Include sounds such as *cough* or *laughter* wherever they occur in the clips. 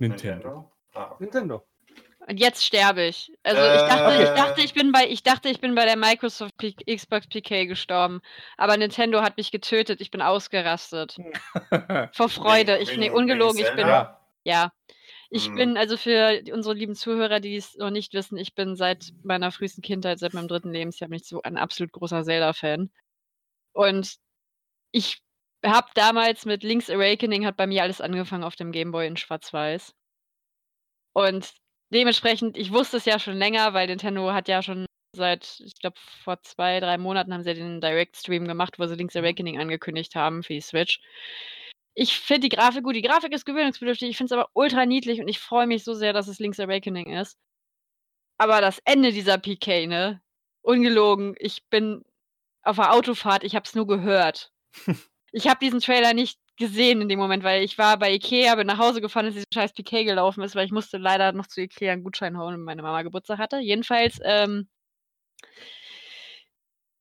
Nintendo. Ah. Nintendo. Und jetzt sterbe ich. Also ich dachte, Äh. ich dachte, ich bin bei, ich dachte, ich bin bei der Microsoft P Xbox PK gestorben. Aber Nintendo hat mich getötet. Ich bin ausgerastet. *laughs* Vor Freude. Ich, wegen- nee, ungelogen, ich bin, ja. Ich Mhm. bin, also für unsere lieben Zuhörer, die es noch nicht wissen, ich bin seit meiner frühesten Kindheit, seit meinem dritten Lebensjahr, bin ich so ein absolut großer Zelda-Fan. Und ich habe damals mit Link's Awakening hat bei mir alles angefangen auf dem Gameboy in Schwarz-Weiß. Und dementsprechend, ich wusste es ja schon länger, weil Nintendo hat ja schon seit, ich glaube, vor zwei, drei Monaten haben sie den Direct-Stream gemacht, wo sie Link's Awakening angekündigt haben für die Switch. Ich finde die Grafik gut. Die Grafik ist gewöhnungsbedürftig. Ich finde es aber ultra niedlich und ich freue mich so sehr, dass es Link's Awakening ist. Aber das Ende dieser PK, ne? Ungelogen. Ich bin auf der Autofahrt, ich habe es nur gehört. *laughs* ich habe diesen Trailer nicht gesehen in dem Moment, weil ich war bei Ikea, bin nach Hause gefahren, als dieser scheiß PK gelaufen ist, weil ich musste leider noch zu Ikea einen Gutschein holen, wenn meine Mama Geburtstag hatte. Jedenfalls, ähm,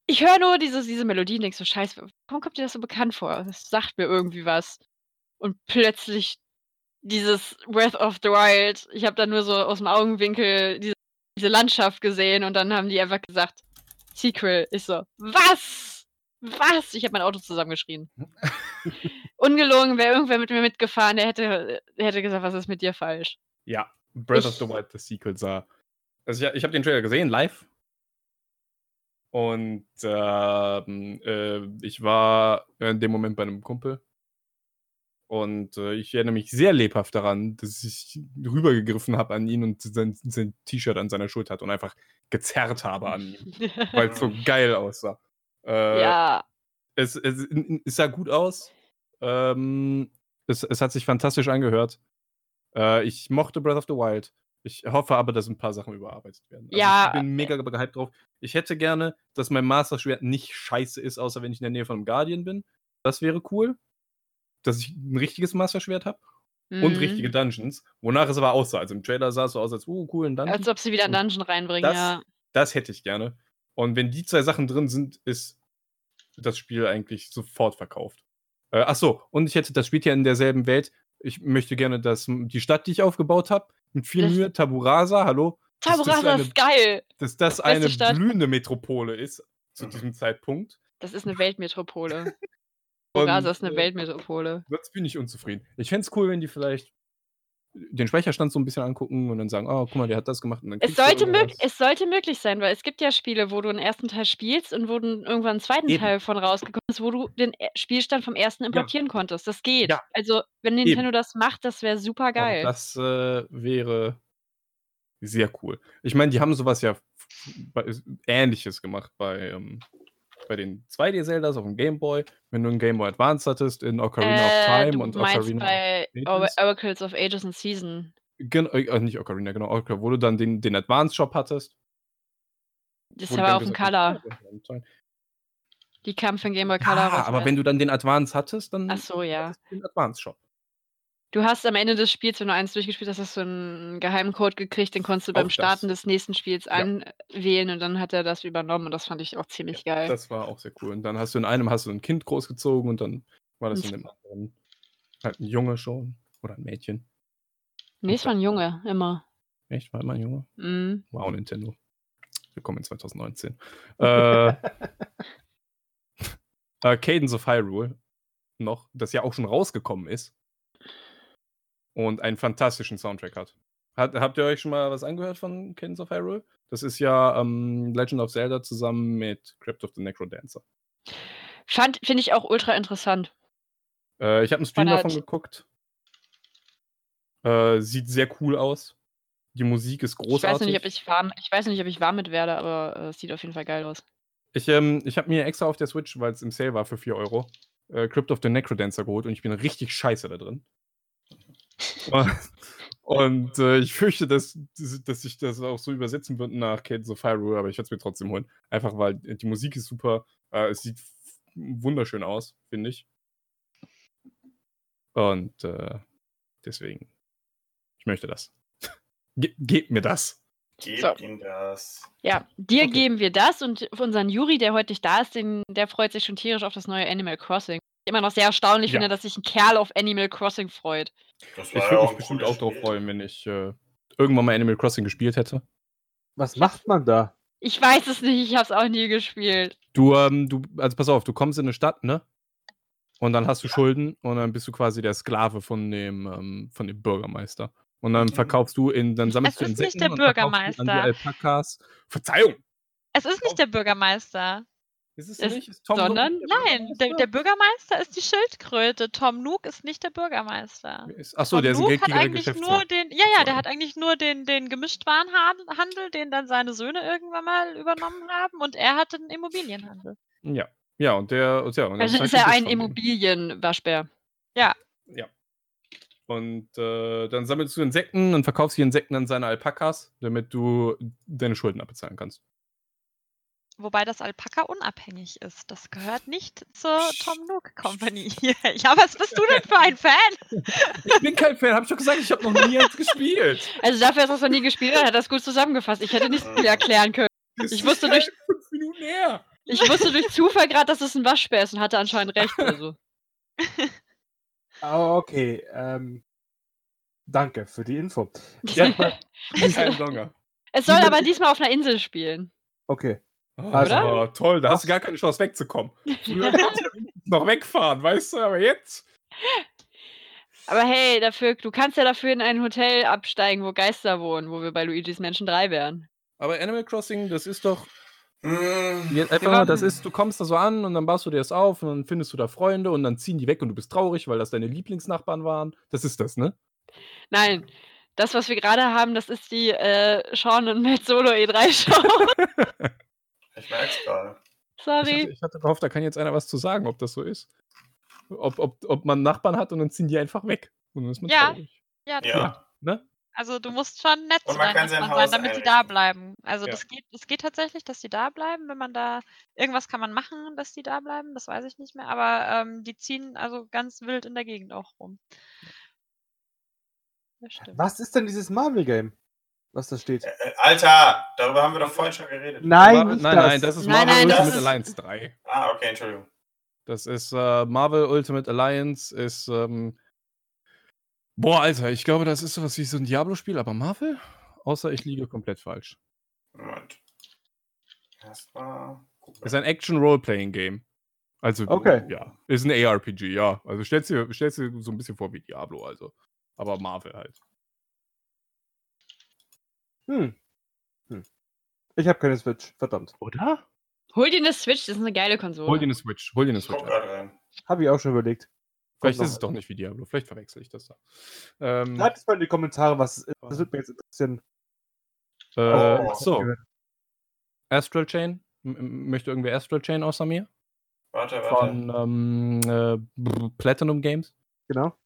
ich höre nur diese, diese Melodie und denk so, scheiße, warum kommt dir das so bekannt vor? Das sagt mir irgendwie was. Und plötzlich dieses Breath of the Wild, ich habe da nur so aus dem Augenwinkel diese, diese Landschaft gesehen und dann haben die einfach gesagt, Sequel. Ich so, was? Was? Ich habe mein Auto zusammengeschrien. *laughs* Ungelogen, wäre irgendwer mit mir mitgefahren, der hätte, der hätte gesagt, was ist mit dir falsch? Ja, Breath of Ich- the Wild, das Sequel sah. Also ich, ich habe den Trailer gesehen, live. Und ähm, äh, ich war in dem Moment bei einem Kumpel. Und äh, ich erinnere mich sehr lebhaft daran, dass ich rübergegriffen habe an ihn und sein, sein T-Shirt an seiner Schulter hatte und einfach gezerrt habe an ihm, *laughs* weil es so geil aussah. Äh, ja, es, es, es sah gut aus. Ähm, es, es hat sich fantastisch angehört. Äh, ich mochte Breath of the Wild. Ich hoffe aber, dass ein paar Sachen überarbeitet werden. Also Ja, ich bin mega gehypt drauf. Ich hätte gerne, dass mein Master Schwert nicht scheiße ist, außer wenn ich in der Nähe von einem Guardian bin. Das wäre cool. Dass ich ein richtiges Master Schwert habe und mhm. richtige Dungeons. Wonach es aber aussah. Also im Trailer sah es so aus, als, uh, cool, ein Dungeon. Als ob sie wieder einen Und Dungeon reinbringen, das- ja. Das hätte ich gerne. Und wenn die zwei Sachen drin sind, ist das Spiel eigentlich sofort verkauft. Äh, ach so, und ich hätte das spielt ja in derselben Welt. Ich möchte gerne, dass die Stadt, die ich aufgebaut habe, mit viel Das- Mühe, Taburasa, hallo, dass das Taburasa eine- ist geil. dass das Beste eine Stadt. blühende Metropole ist zu diesem Zeitpunkt. Das ist eine Weltmetropole. *laughs* Taburasa ist eine äh, Weltmetropole. Sonst bin ich unzufrieden. Ich fände es cool, wenn die vielleicht den Speicherstand so ein bisschen angucken und dann sagen, oh, guck mal, der hat das gemacht. Und dann Es du sollte, es sollte möglich sein, weil es gibt ja Spiele, wo du den ersten Teil spielst und wo dann irgendwann einen zweiten Eben. Teil von rausgekommen ist, wo du den e- Spielstand vom ersten importieren konntest. Das geht. Ja. Also, wenn Nintendo das macht, das wäre super Aber geil. Das äh, wäre sehr cool. Ich meine, die haben sowas ja ähnliches gemacht bei, ähm, bei den 2D-Zeldas auf dem Game Boy. Wenn du einen Game Boy Advance hattest, in Ocarina of Äh, Time du und Ocarina bei of. Oracles of Ages and Season. Gen äh, nicht Ocarina, genau, Ocarina, wo du dann den, den Advance-Shop hattest. Das war auf dem Color. Die kam für Game Boy Color Ja, aber wenn du dann den Advance hattest, dann Ach so, ja. den Advance-Shop. Du hast am Ende des Spiels, wenn du eins durchgespielt hast, hast du einen Geheimcode gekriegt, den konntest du beim. Starten des nächsten Spiels Ja. anwählen und dann hat er das übernommen und das fand ich auch ziemlich geil. Das war auch sehr cool. Und dann hast du in einem hast du ein Kind großgezogen und dann war das in dem anderen halt ein Junge schon oder ein Mädchen. nee, es war ein Junge, immer. Echt? War immer ein Junge? Mhm. Wow, Nintendo. Willkommen in 2019. äh, *laughs* äh, Cadence of Hyrule noch, das ja auch schon rausgekommen ist und einen fantastischen Soundtrack hat. hat. Habt ihr euch schon mal was angehört von Cadence of Hyrule? Das ist ja ähm, Legend of Zelda zusammen mit Crypt of the Necrodancer. Fand, finde ich auch ultra interessant. Äh, ich habe einen Stream davon geguckt. Äh, sieht sehr cool aus. Die Musik ist Ich weiß, großartig. nicht, ob ich, warm, ich weiß nicht, ob ich warm mit werde, aber äh, es sieht auf jeden Fall geil aus. Ich, ähm, ich habe mir extra auf der Switch, weil es im Sale war für 4 Euro, äh, Crypt of the Necrodancer geholt und ich bin richtig scheiße da drin. Und äh, ich fürchte, dass, dass sich das auch so übersetzen wird nach Cadence of Hyrule, aber ich werde es mir trotzdem holen. Einfach weil die Musik ist super, äh, es sieht wunderschön aus, finde ich. Und äh, deswegen, ich möchte das. *laughs* Ge gebt mir das. Gebt So. ihm das. Ja, dir Okay. geben wir das und unseren Juri, der heute nicht da ist, den, der freut sich schon tierisch auf das neue Animal Crossing. Immer noch sehr erstaunlich Ja. finde, dass sich ein Kerl auf Animal Crossing freut. Das Ich ja würde auch mich bestimmt auch drauf Spiel. freuen, wenn ich äh, irgendwann mal Animal Crossing gespielt hätte. Was macht man da? Ich weiß es nicht, ich habe es auch nie gespielt. Du, ähm, du, also pass auf, du kommst in eine Stadt, ne? Und dann hast du Schulden und dann bist du quasi der Sklave von dem, ähm, von dem Bürgermeister. Und dann Mhm. verkaufst du in, dann sammelst Es du ist nicht Insekten der und verkaufst die an die Bürgermeister. Alpakas. Verzeihung! Es ist nicht der Bürgermeister. Ist es Es- nicht? Ist Tom sondern- der Nein, der, der Bürgermeister ist die Schildkröte. Tom Nook ist nicht der Bürgermeister. Ist- Achso, der ist ein eigentlich nur Geschäftsmann. den, ja, ja, der hat eigentlich nur den, den Gemischtwarenhandel, den dann seine Söhne irgendwann mal übernommen haben und er hatte den Immobilienhandel. Ja. Ja, und der. Und ja, und Also ist er ein. Immobilienwaschbär. Ja. Und äh, dann sammelst du Insekten und verkaufst die Insekten an seine Alpakas, damit du deine Schulden abbezahlen kannst. Wobei das Alpaka unabhängig ist. Das gehört nicht zur Tom Nook Company. *laughs* ja, was bist du denn für ein Fan? *laughs* Ich bin kein Fan, hab ich doch gesagt, ich habe noch nie jetzt gespielt. Also dafür, dass er es noch nie gespielt hat, hat er es gut zusammengefasst. Ich hätte nicht viel erklären können. Das Ich wusste durch- fünf Minuten her. Ich wusste durch Zufall gerade, dass es ein Waschbär ist und hatte anscheinend recht. Also. *laughs* Ah, okay. Ähm, danke für die Info. Ja, kein Longer. es soll aber diesmal auf einer Insel spielen. Okay. Oh, Also- toll, da hast du gar keine Chance wegzukommen. Früher *laughs* konntest du noch wegfahren, weißt du, aber jetzt. Aber hey, dafür, du kannst ja dafür in ein Hotel absteigen, wo Geister wohnen, wo wir bei Luigi's Menschen 3 wären. Aber Animal Crossing, das ist doch. Hm, Jetzt einfach nur, das ist, du kommst da so an und dann baust du dir das auf und dann findest du da Freunde und dann ziehen die weg und du bist traurig, weil das deine Lieblingsnachbarn waren. Das ist das, ne? Nein, das, was wir gerade haben, das ist die äh, Sean und Matt Solo E3 Show. *laughs* ich merk's gerade. Ich Sorry. hatte, ich hatte gehofft, da kann jetzt einer was zu sagen, ob das so ist. Ob, ob, ob man Nachbarn hat und dann ziehen die einfach weg. Und dann ist man Ja. traurig. Ja, Ja. Ne? Also du musst schon nett man sein sein, damit die da einrichten. bleiben. Also Ja. das geht, es geht tatsächlich, dass die da bleiben, wenn man da irgendwas kann man machen, dass die da bleiben, das weiß ich nicht mehr. Aber ähm, die ziehen also ganz wild in der Gegend auch rum. Das stimmt. Was ist denn dieses Marvel-Game, was da steht? Äh, Alter, darüber haben wir doch vorhin schon geredet. Nein, Marvel, nein, das. nein, das ist Nein, Marvel nein, Ultimate ist- Alliance 3. Ah, okay, Entschuldigung. Das ist äh, Marvel Ultimate Alliance, ist. Ähm, boah, Alter, ich glaube, das ist sowas wie so ein Diablo-Spiel, aber Marvel? Außer ich liege komplett falsch. Moment. Erstmal gucken. Ist ein Action-Role-Playing-Game. Also, Okay. ja. Ist ein ARPG, ja. Also stellst dir, stellst dir so ein bisschen vor wie Diablo, also. Aber Marvel halt. Hm. hm. Ich habe keine Switch, verdammt. Oder? Hol dir eine Switch, das ist eine geile Konsole. Hol dir eine Switch. Hol dir eine Switch. Habe ich auch schon überlegt. Vielleicht ist es doch nicht wie Diablo. Vielleicht verwechsel ich das da. Ähm, Schreibt es mal in die Kommentare, was es ist. Das würde mich jetzt interessieren. äh, Oh. so, Astral Chain. M möchte irgendwer Astral Chain außer mir? Warte, warte. Von ähm, äh, Platinum Games. Genau.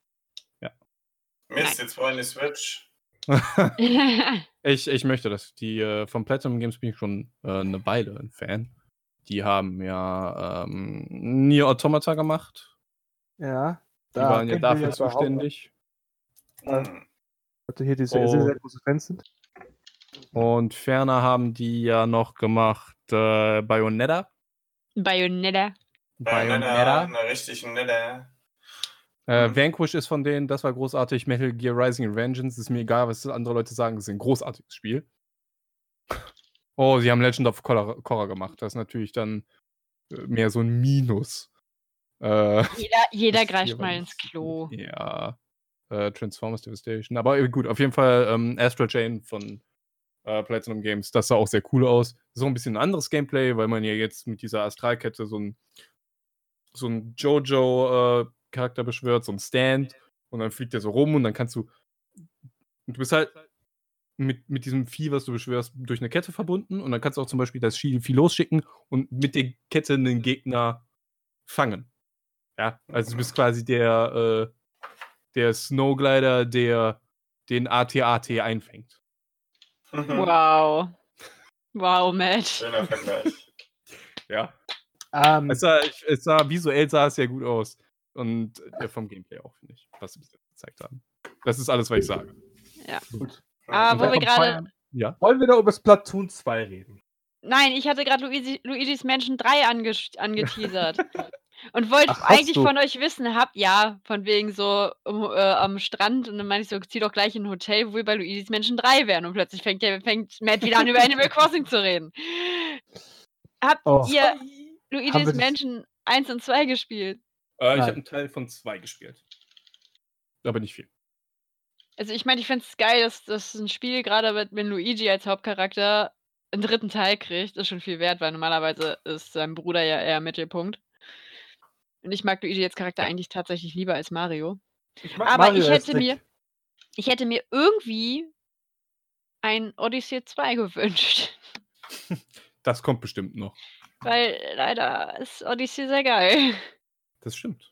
Mist, jetzt wollen die Switch. *laughs* *laughs* ich, ich möchte das. Die äh, von Platinum Games bin ich schon äh, eine Weile ein Fan. Die haben ja ähm, Nier Automata gemacht. Ja. Die waren ja dafür zuständig. Ja. Hm. Leute hier, die sehr, sehr, sehr große Fans sind. Und ferner haben die ja noch gemacht äh, Bayonetta. Bayonetta. Bayonetta. Eine richtig nette. Äh, Mhm. Vanquish ist von denen, das war großartig. Metal Gear Rising Vengeance ist mir egal, was andere Leute sagen, es ist ein großartiges Spiel. Oh, sie haben Legend of Korra, gemacht. Das ist natürlich dann äh, mehr so ein Minus. Äh, Jeder, jeder Das greift mal ins Klo. Ja. Äh, Transformers Devastation. Aber äh, gut, auf jeden Fall ähm, Astral Chain von äh, Platinum Games. Das sah auch sehr cool aus. So ein bisschen ein anderes Gameplay, weil man ja jetzt mit dieser Astralkette so ein, so ein Jojo-Charakter beschwört, so ein Stand. Und dann fliegt er so rum und dann kannst du. Du bist halt mit, mit diesem Vieh, was du beschwörst, durch eine Kette verbunden. Und dann kannst du auch zum Beispiel das Vieh losschicken und mit der Kette einen Gegner fangen. Ja, also du bist quasi der, äh, der Snowglider, der den AT-AT einfängt. Wow. Wow, Matt. Schöner Vergleich. Ja. Ähm, Es sah, es sah visuell sah es sehr gut aus. Und äh, vom Gameplay auch, finde ich, was sie bis jetzt gezeigt haben. Das ist alles, was ich sage. gut. Aber wo wir gerade. Ja. Wollen wir noch über Splatoon 2 reden? Nein, ich hatte gerade Luigi, Luigi's Mansion 3 ange angeteasert. *laughs* Und wollte Ach, eigentlich du? von euch wissen, habt ja, von wegen so um, äh, am Strand und dann meinte ich so, zieh doch gleich in ein Hotel, wo wir bei Luigi's Menschen 3 wären. Und plötzlich fängt, der, fängt Matt wieder an, über Animal *laughs* Crossing zu reden. Habt Oh. ihr Luigi's Menschen 1 und 2 gespielt? Äh, ich habe einen Teil von zwei gespielt. Aber nicht viel. Also ich meine, ich finde es geil, dass, dass ein Spiel gerade mit, mit Luigi als Hauptcharakter einen dritten Teil kriegt. Ist schon viel wert, weil normalerweise ist sein Bruder ja eher Mittelpunkt. Und ich mag Luigi als Charakter eigentlich tatsächlich lieber als Mario. Ich Aber Mario ich hätte mir, ich hätte mir irgendwie ein Odyssey 2 *laughs* gewünscht. Das kommt bestimmt noch. Weil leider ist Odyssey sehr geil. Das stimmt.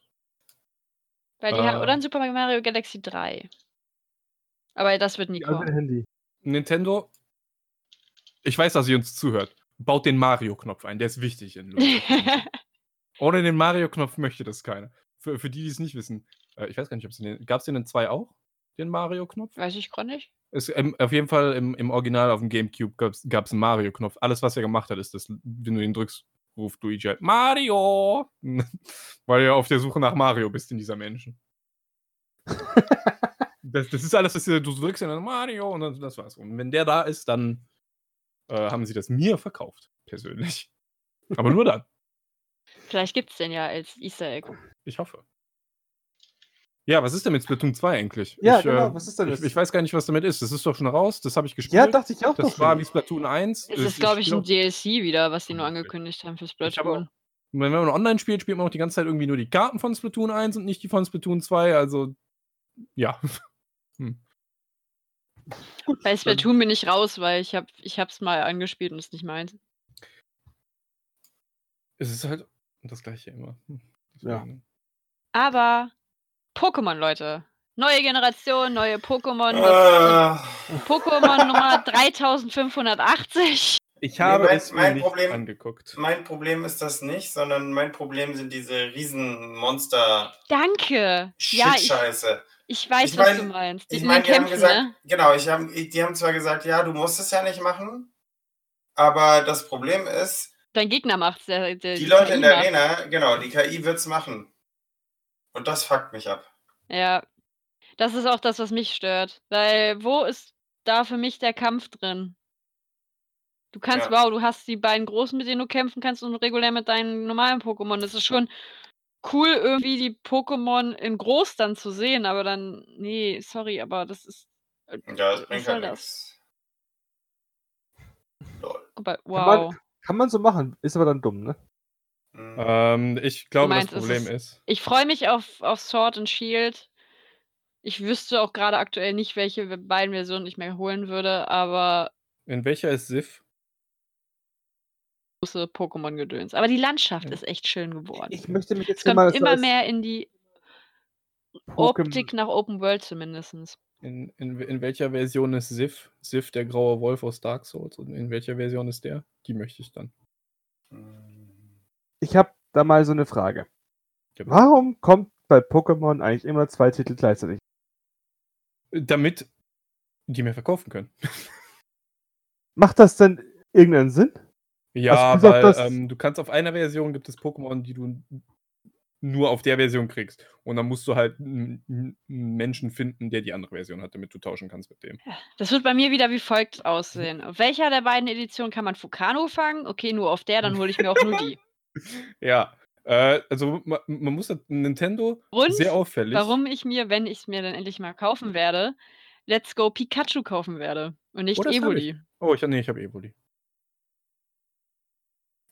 Weil die ha- oder Äh. ein Super Mario Galaxy 3. Aber das wird nie kommen. Handy. Nintendo, ich weiß, dass ihr uns zuhört. Baut den Mario-Knopf ein, der ist wichtig in. *laughs* Ohne den Mario-Knopf möchte das keiner. Für, für die, die es nicht wissen. Äh, ich weiß gar nicht, ob es den. Gab es den in 2 auch? Den Mario-Knopf? Weiß ich gar nicht. Es, ähm, auf jeden Fall im, im Original auf dem Gamecube gab es einen Mario-Knopf. Alles, was er gemacht hat, ist, dass, wenn du ihn drückst, ruft Luigi halt Mario! *laughs* Weil du auf der Suche nach Mario bist in dieser Menschen. *laughs* das, das ist alles, was du, du drückst und dann Mario und dann, das war's. Und wenn der da ist, dann äh, haben sie das mir verkauft, persönlich. Aber nur dann. Vielleicht gibt es den ja als Easter Egg. Ich hoffe. Ja, was ist denn mit Splatoon 2 eigentlich? Ja, ich, genau, äh, was ist denn ich, das? ich weiß gar nicht, was damit ist. Das ist doch schon raus, das habe ich gespielt. Ja, dachte ich auch Das noch. war wie Splatoon 1. Es ist, glaube ich, ein DLC wieder, was die nur angekündigt haben für Splatoon. auch- wenn man online spielt, spielt man auch die ganze Zeit irgendwie nur die Karten von Splatoon 1 und nicht die von Splatoon 2. Also, ja. *laughs* Bei Splatoon bin ich raus, weil ich habe ich hab's mal angespielt und es ist nicht meins. Es ist halt das gleiche immer. Hm, Ja. Aber Pokémon, Leute. Neue Generation, neue Pokémon. Äh, das Pokémon Nummer 3580. Ich Nee, habe mein- es mir mein nicht Problem- angeguckt. mein Problem ist das nicht, sondern mein Problem sind diese riesen Monster Danke. Ja, ich, weiß, Ich was mein- du meinst. Die Ich in meine, die haben gesagt, ne? genau, ich hab, die haben zwar gesagt, ja, du musst es ja nicht machen, aber das Problem ist, Dein Gegner macht's. Der, der, die Leute in der KI macht's. Arena, genau, die KI wird's machen. Und das fuckt mich ab. Ja. Das ist auch das, was mich stört. Weil, wo ist da für mich der Kampf drin? Du kannst, Ja. wow, du hast die beiden großen, mit denen du kämpfen kannst und regulär mit deinen normalen Pokémon. Das ist schon cool, irgendwie die Pokémon in groß dann zu sehen, aber dann, nee, sorry, aber das ist. äh, Ja, das bringt halt das? nichts. Lol. aber- Kann Wow. man, kann man so machen, ist aber dann dumm, ne? Hm. Ähm, ich glaube, meinst, das Problem ist- ist. Ich freue mich auf, auf Sword and Shield. Ich wüsste auch gerade aktuell nicht, welche beiden Versionen ich mir holen würde, aber In welcher ist Sif? große Pokémon-Gedöns. Aber die Landschaft Ja. ist echt schön geworden. Ich möchte mich jetzt es kommt immer mehr in die Pokémon- Optik nach Open World zumindest. In, in, in welcher Version ist Sif? Sif, der graue Wolf aus Dark Souls. Und in welcher Version ist der? Die möchte ich dann. Hm. Ich habe da mal so eine Frage. Warum kommt bei Pokémon eigentlich immer zwei Titel gleichzeitig? Damit die mehr verkaufen können. Macht das denn irgendeinen Sinn? Ja, auf weil das- ähm, du kannst auf einer Version gibt es Pokémon, die du nur auf der Version kriegst. Und dann musst du halt einen einen Menschen finden, der die andere Version hat, damit du tauschen kannst mit dem. Das wird bei mir wieder wie folgt aussehen. Auf welcher der beiden Editionen kann man Fukano fangen? Okay, nur auf der, dann hole ich mir auch nur die. *laughs* Ja. Äh, also man, man muss das- Nintendo Und sehr auffällig. warum ich mir, wenn ich es mir dann endlich mal kaufen werde, Let's Go Pikachu kaufen werde und nicht Oh, Evoli. Oh, ich, nee, ich habe Evoli.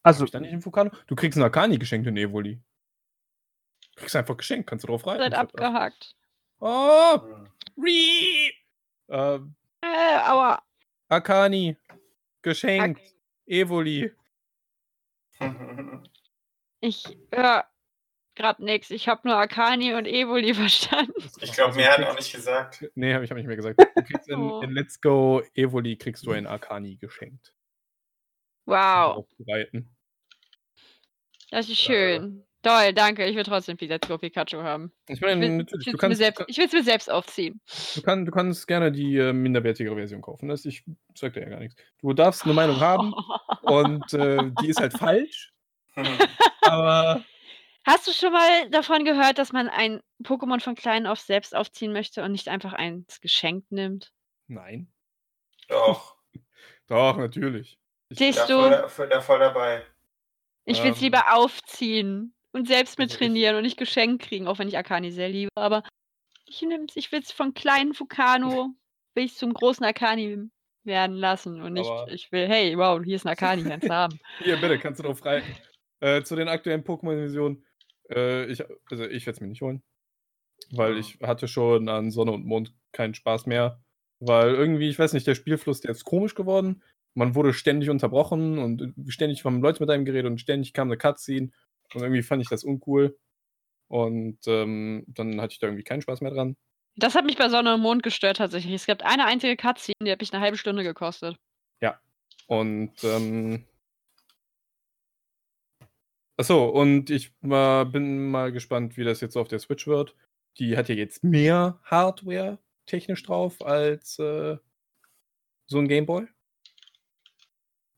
Also, Hab ich da nicht einen? Du kriegst einen Akani geschenkt in Evoli. Kriegst einfach geschenkt, kannst du drauf reiten. Seid abgehakt. Oh, Hm. Rii! Äh, Äh, aua. Akani. Geschenkt. Evoli. *laughs* Ich höre gerade nichts. Ich habe nur Akani und Evoli *laughs* verstanden. Ich glaube, mehr hat auch nicht gesagt. Nee, habe ich hab nicht mehr gesagt. *laughs* Du kriegst in, Oh. in Let's Go Evoli kriegst du einen Akani geschenkt. Wow, das ist schön. Toll, danke. Ich will trotzdem Pikachu haben. Ich Ich meine, will natürlich, es mir, ich mir selbst aufziehen. du, kann, du kannst gerne die äh, minderwertigere Version kaufen. Das, ich sag dir ja gar nichts. Du darfst eine Meinung haben *laughs* und äh, die ist halt falsch, *laughs* aber Hast du schon mal davon gehört, dass man ein Pokémon von klein auf selbst aufziehen möchte und nicht einfach eins geschenkt nimmt? Nein. Doch. *laughs* Doch, natürlich. Ich, Siehst du, voll, da- voll, da voll dabei. ich will es ähm, lieber aufziehen und selbst mit also trainieren und nicht geschenkt kriegen, auch wenn ich Akani sehr liebe. Aber ich, ich will es von kleinen Fukano *laughs* will ich zum großen Akani werden lassen und nicht, Aber- ich will, hey, wow, hier ist ein Akani, kannst du haben. *laughs* Hier, bitte, kannst du drauf reiten. Äh, zu den aktuellen Pokémon-Divisionen. Äh, ich, also ich werde es mir nicht holen. Weil Ja. ich hatte schon an Sonne und Mond keinen Spaß mehr. Weil irgendwie, ich weiß nicht, der Spielfluss, der ist komisch geworden. Man wurde ständig unterbrochen und ständig haben Leute mit einem geredet und ständig kam eine Cutscene. Und irgendwie fand ich das uncool. Und ähm, dann hatte ich da irgendwie keinen Spaß mehr dran. Das hat mich bei Sonne und Mond gestört tatsächlich. Es gibt eine einzige Cutscene, die hat mich eine halbe Stunde gekostet. Und ähm. Achso, und ich mal, bin mal gespannt, wie das jetzt auf der Switch wird. Die hat ja jetzt mehr Hardware technisch drauf als äh, so ein Gameboy.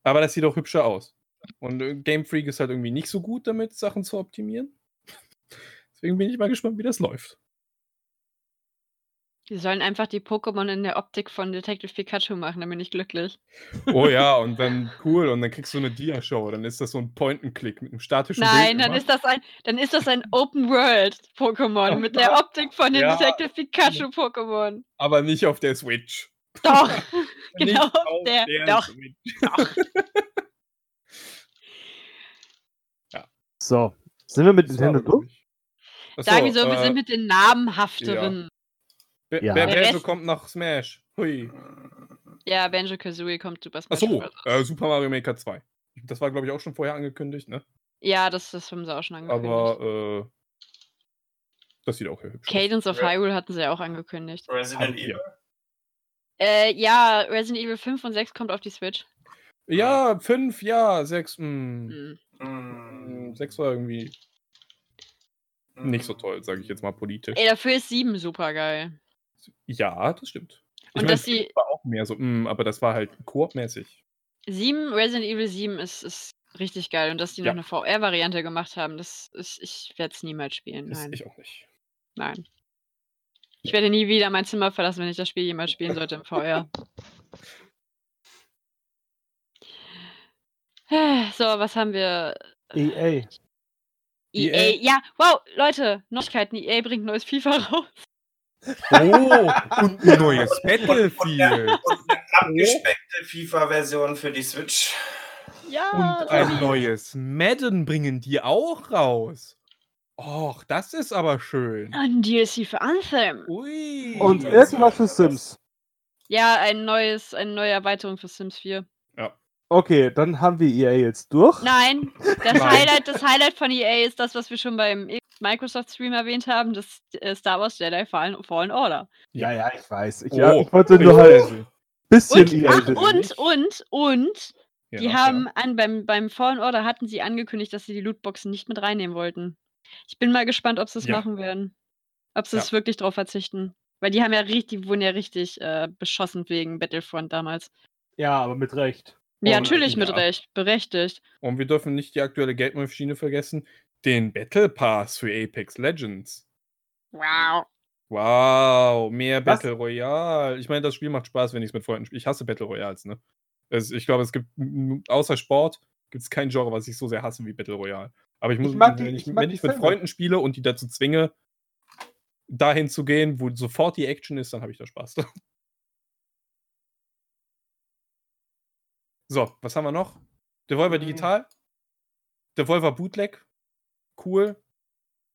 Aber das sieht auch hübscher aus. Und äh, Game Freak ist halt irgendwie nicht so gut damit, Sachen zu optimieren. *laughs* Deswegen bin ich mal gespannt, wie das läuft. Die sollen einfach die Pokémon in der Optik von Detective Pikachu machen, dann bin ich glücklich. Oh ja, *laughs* und dann cool, und dann kriegst du eine Dia-Show. Dann ist das so ein Point-and-Click mit einem statischen Nein, Bild dann ist das ein, dann ist das ein Open World Pokémon mit der *laughs* Optik von den Ja. Detective Pikachu Pokémon. aber nicht auf der Switch. Doch, genau auf der, der doch, Switch. doch. So, sind wir mit Das Nintendo durch? Achso, Sagen wir so, wir äh, sind mit den namenhafteren. Wer, Ja. Rest- so kommt nach Smash? Hui. Ja, Banjo Kazooie kommt Super Smash Achso, äh, Super Mario Maker 2. Das war, glaube ich, auch schon vorher angekündigt, ne? Ja, das, das haben sie auch schon angekündigt. Aber äh, das sieht auch sehr hübsch aus. Cadence of Ja. Hyrule hatten sie ja auch angekündigt. Resident Ja. Evil. Äh, ja, Resident Evil 5 und 6 kommt auf die Switch. Ja, 5, ja, 6. Mh. Hm. Mm, 6 war irgendwie nicht so mm. toll, sage ich jetzt mal politisch. Ey, dafür ist 7 super geil. Ja, das stimmt. Und mein, dass sie- war auch mehr so, mh, aber das war halt koop-mäßig. 7, Resident Evil 7 ist, ist richtig geil. Und dass die Ja. noch eine VR-Variante gemacht haben, das ist, ich werde es niemals spielen. Ist Nein. ich auch nicht. Nein. Ich werde nie wieder mein Zimmer verlassen, wenn ich das Spiel jemals spielen sollte im VR. *laughs* So, was haben wir? EA. EA. EA? Ja, wow, Leute, Neuigkeiten. EA bringt neues FIFA raus. Oh, *laughs* und ein neues Battlefield. Und eine abgespeckte FIFA-Version für die Switch. Ja, Und ein neues Madden bringen die auch raus. Och, das ist aber schön. ein DLC für Anthem. Ui. Und irgendwas für Sims. Ja, ein neues, eine neue Erweiterung für Sims 4. Okay, dann haben wir EA jetzt durch. Nein, das Nein. Highlight, das Highlight von EA ist das, was wir schon beim Microsoft Stream erwähnt haben, das äh, Star Wars Jedi Fallen, Fallen Order. Ja, ja, ich weiß. Ich, Oh, ja, ich wollte nur halt ein bisschen Und, EA ach, und, und, und, Ja, die haben an, beim, beim Fallen Order hatten sie angekündigt, dass sie die Lootboxen nicht mit reinnehmen wollten. Ich bin mal gespannt, ob sie es Ja. machen werden. Ob sie Ja. es wirklich drauf verzichten. Weil die haben ja richtig, die wurden ja richtig äh, beschossen wegen Battlefront damals. Ja, aber mit Recht. Ja, Und- natürlich mit ja. Recht, berechtigt. Und wir dürfen nicht die aktuelle Geldmaschine vergessen. Den Battle Pass für Apex Legends. Wow. Wow, mehr Was? Battle Royale. Ich meine, das Spiel macht Spaß, wenn ich es mit Freunden spiele. Ich hasse Battle Royals, ne? Es, ich glaube, es gibt außer Sport gibt es kein Genre, was ich so sehr hasse wie Battle Royale. Aber ich muss, mag die- wenn ich, ich wenn ich mit. Freunden spiele und die dazu zwinge, dahin zu gehen, wo sofort die Action ist, dann habe ich da Spaß. So, was haben wir noch? Devolver Mhm. Digital. Devolver Bootleg. Cool.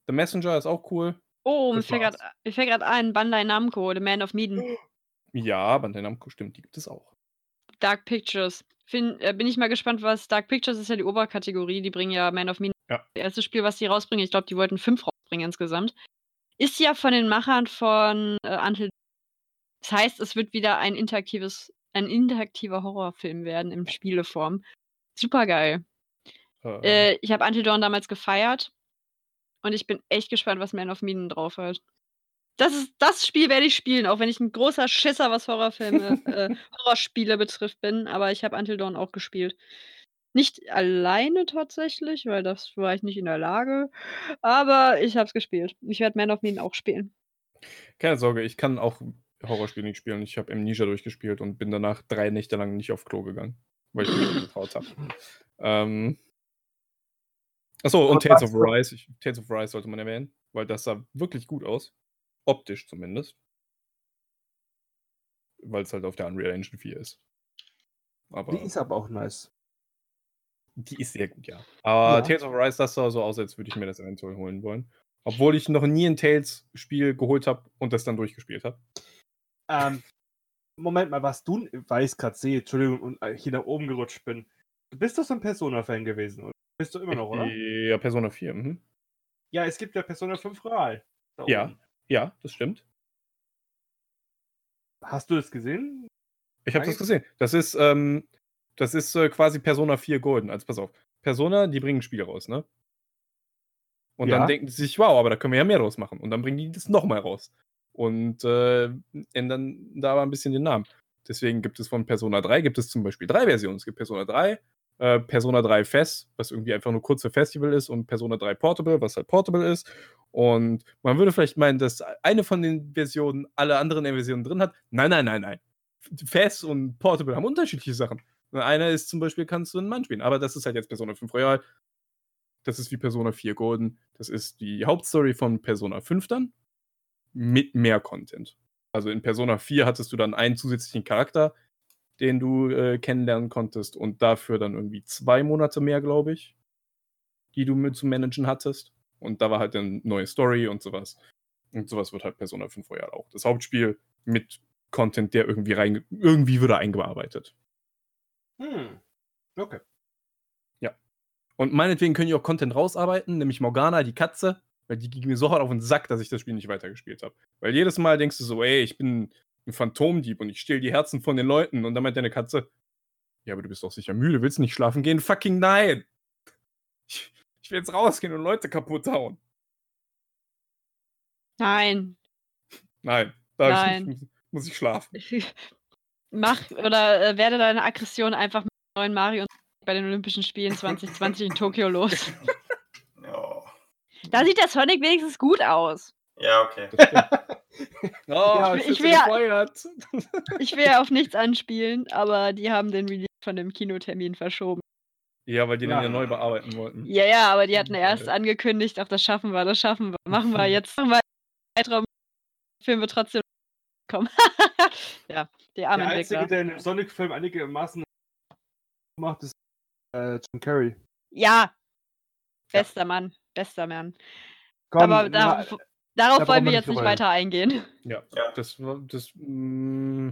The Messenger ist auch cool. Oh, mir Das fällt gerade ein, Bandai Namco, The Man of Medan. *gasps* Ja, Bandai Namco stimmt, die gibt es auch. Dark Pictures. Fin, äh, bin ich mal gespannt, was Dark Pictures ist ja die Oberkategorie. Die bringen ja Man of Medan. Ja. Das erste Spiel, was die rausbringen. Ich glaube, die wollten fünf rausbringen insgesamt. Ist ja von den Machern von äh, Until. Das heißt, es wird wieder ein interaktives, ein interaktiver Horrorfilm werden in Spieleform. Super geil. Äh, ich habe Until Dawn damals gefeiert und ich bin echt gespannt, was Man of Medan drauf hat. Das, ist, das Spiel werde ich spielen, auch wenn ich ein großer Schisser, was Horrorfilme, *laughs* äh, Horrorspiele betrifft, bin. Aber ich habe Until Dawn auch gespielt. Nicht alleine tatsächlich, weil das war ich nicht in der Lage. Aber ich habe es gespielt. Ich werde Man of Medan auch spielen. Keine Sorge, ich kann auch Horrorspiele nicht spielen. Ich habe Amnesia durchgespielt und bin danach drei Nächte lang nicht auf Klo gegangen, weil ich mich nicht getraut habe. Ähm, achso, und Tales of Rise. Ich, Tales of Rise sollte man erwähnen, weil das sah wirklich gut aus. Optisch zumindest. Weil es halt auf der Unreal Engine 4 ist. Aber Die ist aber auch nice. die ist sehr gut, ja. Aber Ja. Tales of Rise, das sah so aus, als würde ich mir das eventuell holen wollen. Obwohl ich noch nie ein Tales-Spiel geholt habe und das dann durchgespielt habe. Ähm, Moment mal, was du, weil ich es gerade sehe, Entschuldigung, und äh, hier nach oben gerutscht bin. Du bist doch so ein Persona-Fan gewesen, oder? Bist du immer noch, oder? Ja, Persona 4. Mhm. Ja, es gibt ja Persona 5 Real. Ja. oben. Ja, das stimmt. Hast du das gesehen? Ich habe das gesehen. Das ist, ähm, das ist äh, quasi Persona 4 Golden. Also pass auf. Persona, die bringen ein Spiel raus, ne? Und Ja. dann denken sie sich, wow, aber da können wir ja mehr draus machen. Und dann bringen die das nochmal raus. Und äh, ändern da aber ein bisschen den Namen. Deswegen gibt es von Persona 3, gibt es zum Beispiel drei Versionen. Es gibt Persona 3, äh, Persona 3 Fest, was irgendwie einfach nur kurz für Festival ist, und Persona 3 Portable, was halt Portable ist. Und man würde vielleicht meinen, dass eine von den Versionen alle anderen Versionen drin hat. Nein, nein, nein, nein. Fest und Portable haben unterschiedliche Sachen. Und Einer ist zum Beispiel, kannst du einen Mann spielen, aber das ist halt jetzt Persona 5 Royal. Das ist wie Persona 4 Golden. Das ist die Hauptstory von Persona 5 dann. Mit mehr Content. Also in Persona 4 hattest du dann einen zusätzlichen Charakter, den du äh, kennenlernen konntest und dafür dann irgendwie zwei Monate mehr, glaube ich, die du mit zu managen hattest. Und da war halt eine neue Story und sowas. Und sowas wird halt Persona 5 Royal auch. Das Hauptspiel mit Content, der irgendwie rein, irgendwie wird er eingearbeitet. Hm. Okay. Und meinetwegen können die auch Content rausarbeiten, nämlich Morgana, die Katze, weil die ging mir so hart auf den Sack, dass ich das Spiel nicht weitergespielt habe. Weil jedes Mal denkst du so, ey, ich bin ein Phantomdieb und ich stehle die Herzen von den Leuten und dann meint deine Katze, ja, aber du bist doch sicher müde, willst nicht schlafen gehen? Fucking nein! Ich, ich will jetzt rausgehen und Leute kaputt hauen. Nein. Nein, da Nein. Ich, muss ich schlafen. *laughs* Mach oder äh, werde deine Aggression einfach mit dem neuen Mario bei den Olympischen Spielen *laughs* 2020 in Tokio los. *laughs* Da sieht der Sonic wenigstens gut aus. Ja, okay. Oh, *laughs* Ja, ich ich will- *laughs* Ich will ja auf nichts anspielen, aber die haben den Release von dem Kinotermin verschoben. Ja, weil die den Ja. ja neu bearbeiten wollten. Ja, ja, aber die hatten Ja. erst angekündigt, ach, das schaffen wir, das schaffen wir. Machen wir *laughs* jetzt. Machen wir Zeitraum. Film wird trotzdem kommen. ja, die armen Der Einzige, Entwickler. der in dem Sonic-Film einigermaßen macht, ist äh, Jim Carrey. Ja, bester Mann, bester Mann. Komm, aber na, darauf, darauf da wollen wir jetzt nicht weiter eingehen. Ja, Ja. das war das. mm,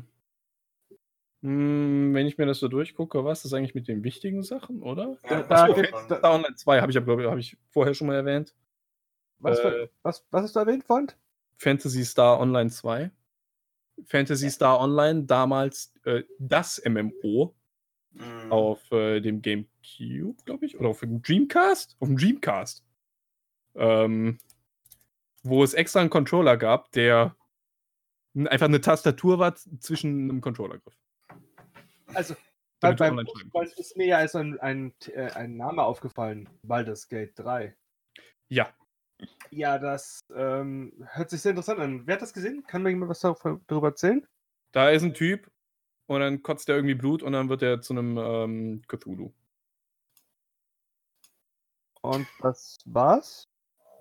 mm, wenn ich mir das so durchgucke, was ist eigentlich mit den wichtigen Sachen, oder? Da- Ja, da gibt's- da- Star Online 2 habe ich, ja, glaube ich, habe ich vorher schon mal erwähnt. was, äh, was, was hast du erwähnt, Freund? Fantasy Star Online 2. Fantasy Star Online, damals äh, das MMO Mhm. auf äh, dem GameCube, glaube ich, oder auf dem Dreamcast? Auf dem Dreamcast. Ähm, wo es extra einen Controller gab, der einfach eine Tastatur war zwischen einem Controllergriff. Also, bei, du beim Fußball ist mir ja als ein, ein, äh, ein Name aufgefallen: Baldur's Gate 3. Ja, Ja, das ähm, hört sich sehr interessant an. Wer hat das gesehen? Kann mir jemand was darüber darüber erzählen? da ist ein Typ und dann kotzt er irgendwie Blut und dann wird er zu einem ähm, Cthulhu. Und das war's?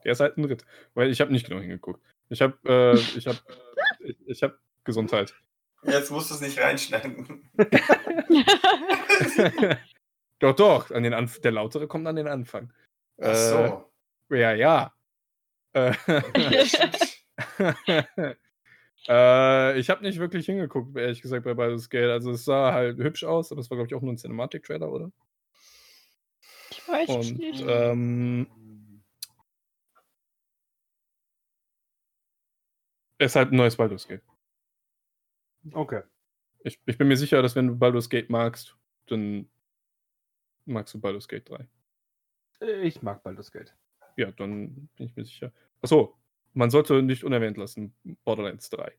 Der ist halt ein Ritt. Weil ich habe nicht genau hingeguckt. Ich habe, äh, ich habe, *laughs* ich, ich habe Gesundheit. Jetzt musst du es nicht reinschneiden. *laughs* doch, doch. An den Anf der lautere kommt an den Anfang. Ach so. Äh, ja, ja. Äh, *laughs* äh, ich habe nicht wirklich hingeguckt, ehrlich gesagt, bei Baldur's Gate. Also es sah halt hübsch aus, aber es war, glaube ich, auch nur ein Cinematic-Trailer, oder? ich weiß es Und nicht. ähm, es ist halt ein neues Baldur's Gate. Okay. Ich, ich bin mir sicher, dass wenn du Baldur's Gate magst, dann magst du Baldur's Gate 3. Ich mag Baldur's Gate. Ja, dann bin ich mir sicher. Achso, man sollte nicht unerwähnt lassen, Borderlands 3.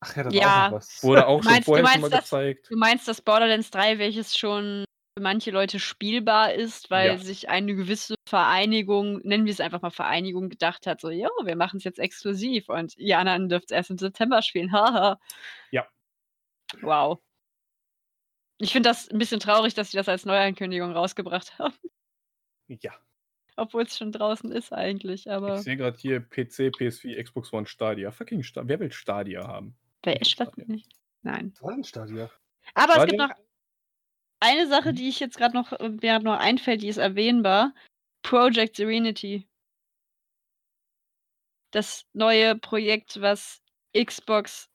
Ach ja, das Ja. war auch noch was. Wurde auch schon Meinst- du vorher schon meinst mal das- gezeigt. Du meinst das Borderlands 3, welches schon für manche Leute spielbar ist, weil Ja. sich eine gewisse Vereinigung, nennen wir es einfach mal Vereinigung, gedacht hat, so, ja, wir machen es jetzt exklusiv und ihr anderen dürft es erst im September spielen. Haha. Ja. Wow. Ich finde das ein bisschen traurig, dass sie das als Neuankündigung rausgebracht *laughs* haben, Ja. obwohl es schon draußen ist eigentlich. Aber Ich sehe gerade hier PC, PS4, Xbox One, Stadia. Fucking Stadia. Wer will Stadia haben? wer ist das Stadia. nicht? Nein. Stadia. Aber es gibt Stadia? noch eine Sache, Mhm. die ich jetzt gerade noch, äh, mir noch einfällt, die ist erwähnbar. Project Serenity. Das neue Projekt, was Xbox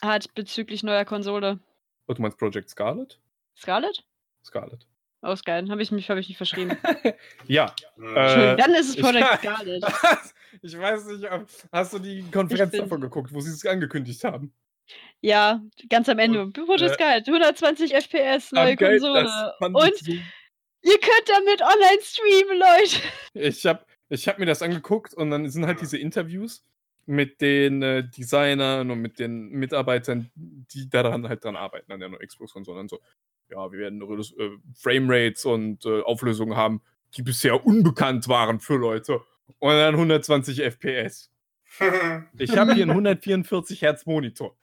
hat bezüglich neuer Konsole. Oh, du meinst Project Scarlet? Scarlet? Scarlet. Oh, Scarlet. Habe ich mich, habe ich nicht verschrieben. *laughs* Ja. Äh, Dann ist es ich- Project Scarlet. *laughs* ich weiß nicht, ob- hast du die Konferenz davon geguckt, wo sie es angekündigt haben? Ja, ganz am Ende. Project äh, Scarlet, 120 FPS, neue geil, Konsole. Und so- ihr könnt damit online streamen, Leute. Ich habe ich hab mir das angeguckt und dann sind halt diese Interviews mit den äh, Designern und mit den Mitarbeitern, die daran halt dran arbeiten, an der neuen Xbox-Konsole. Und so, ja, wir werden äh, Framerates und äh, Auflösungen haben, die bisher unbekannt waren für Leute. Und dann 120 FPS. *laughs* Ich habe hier einen 144 Hertz Monitor.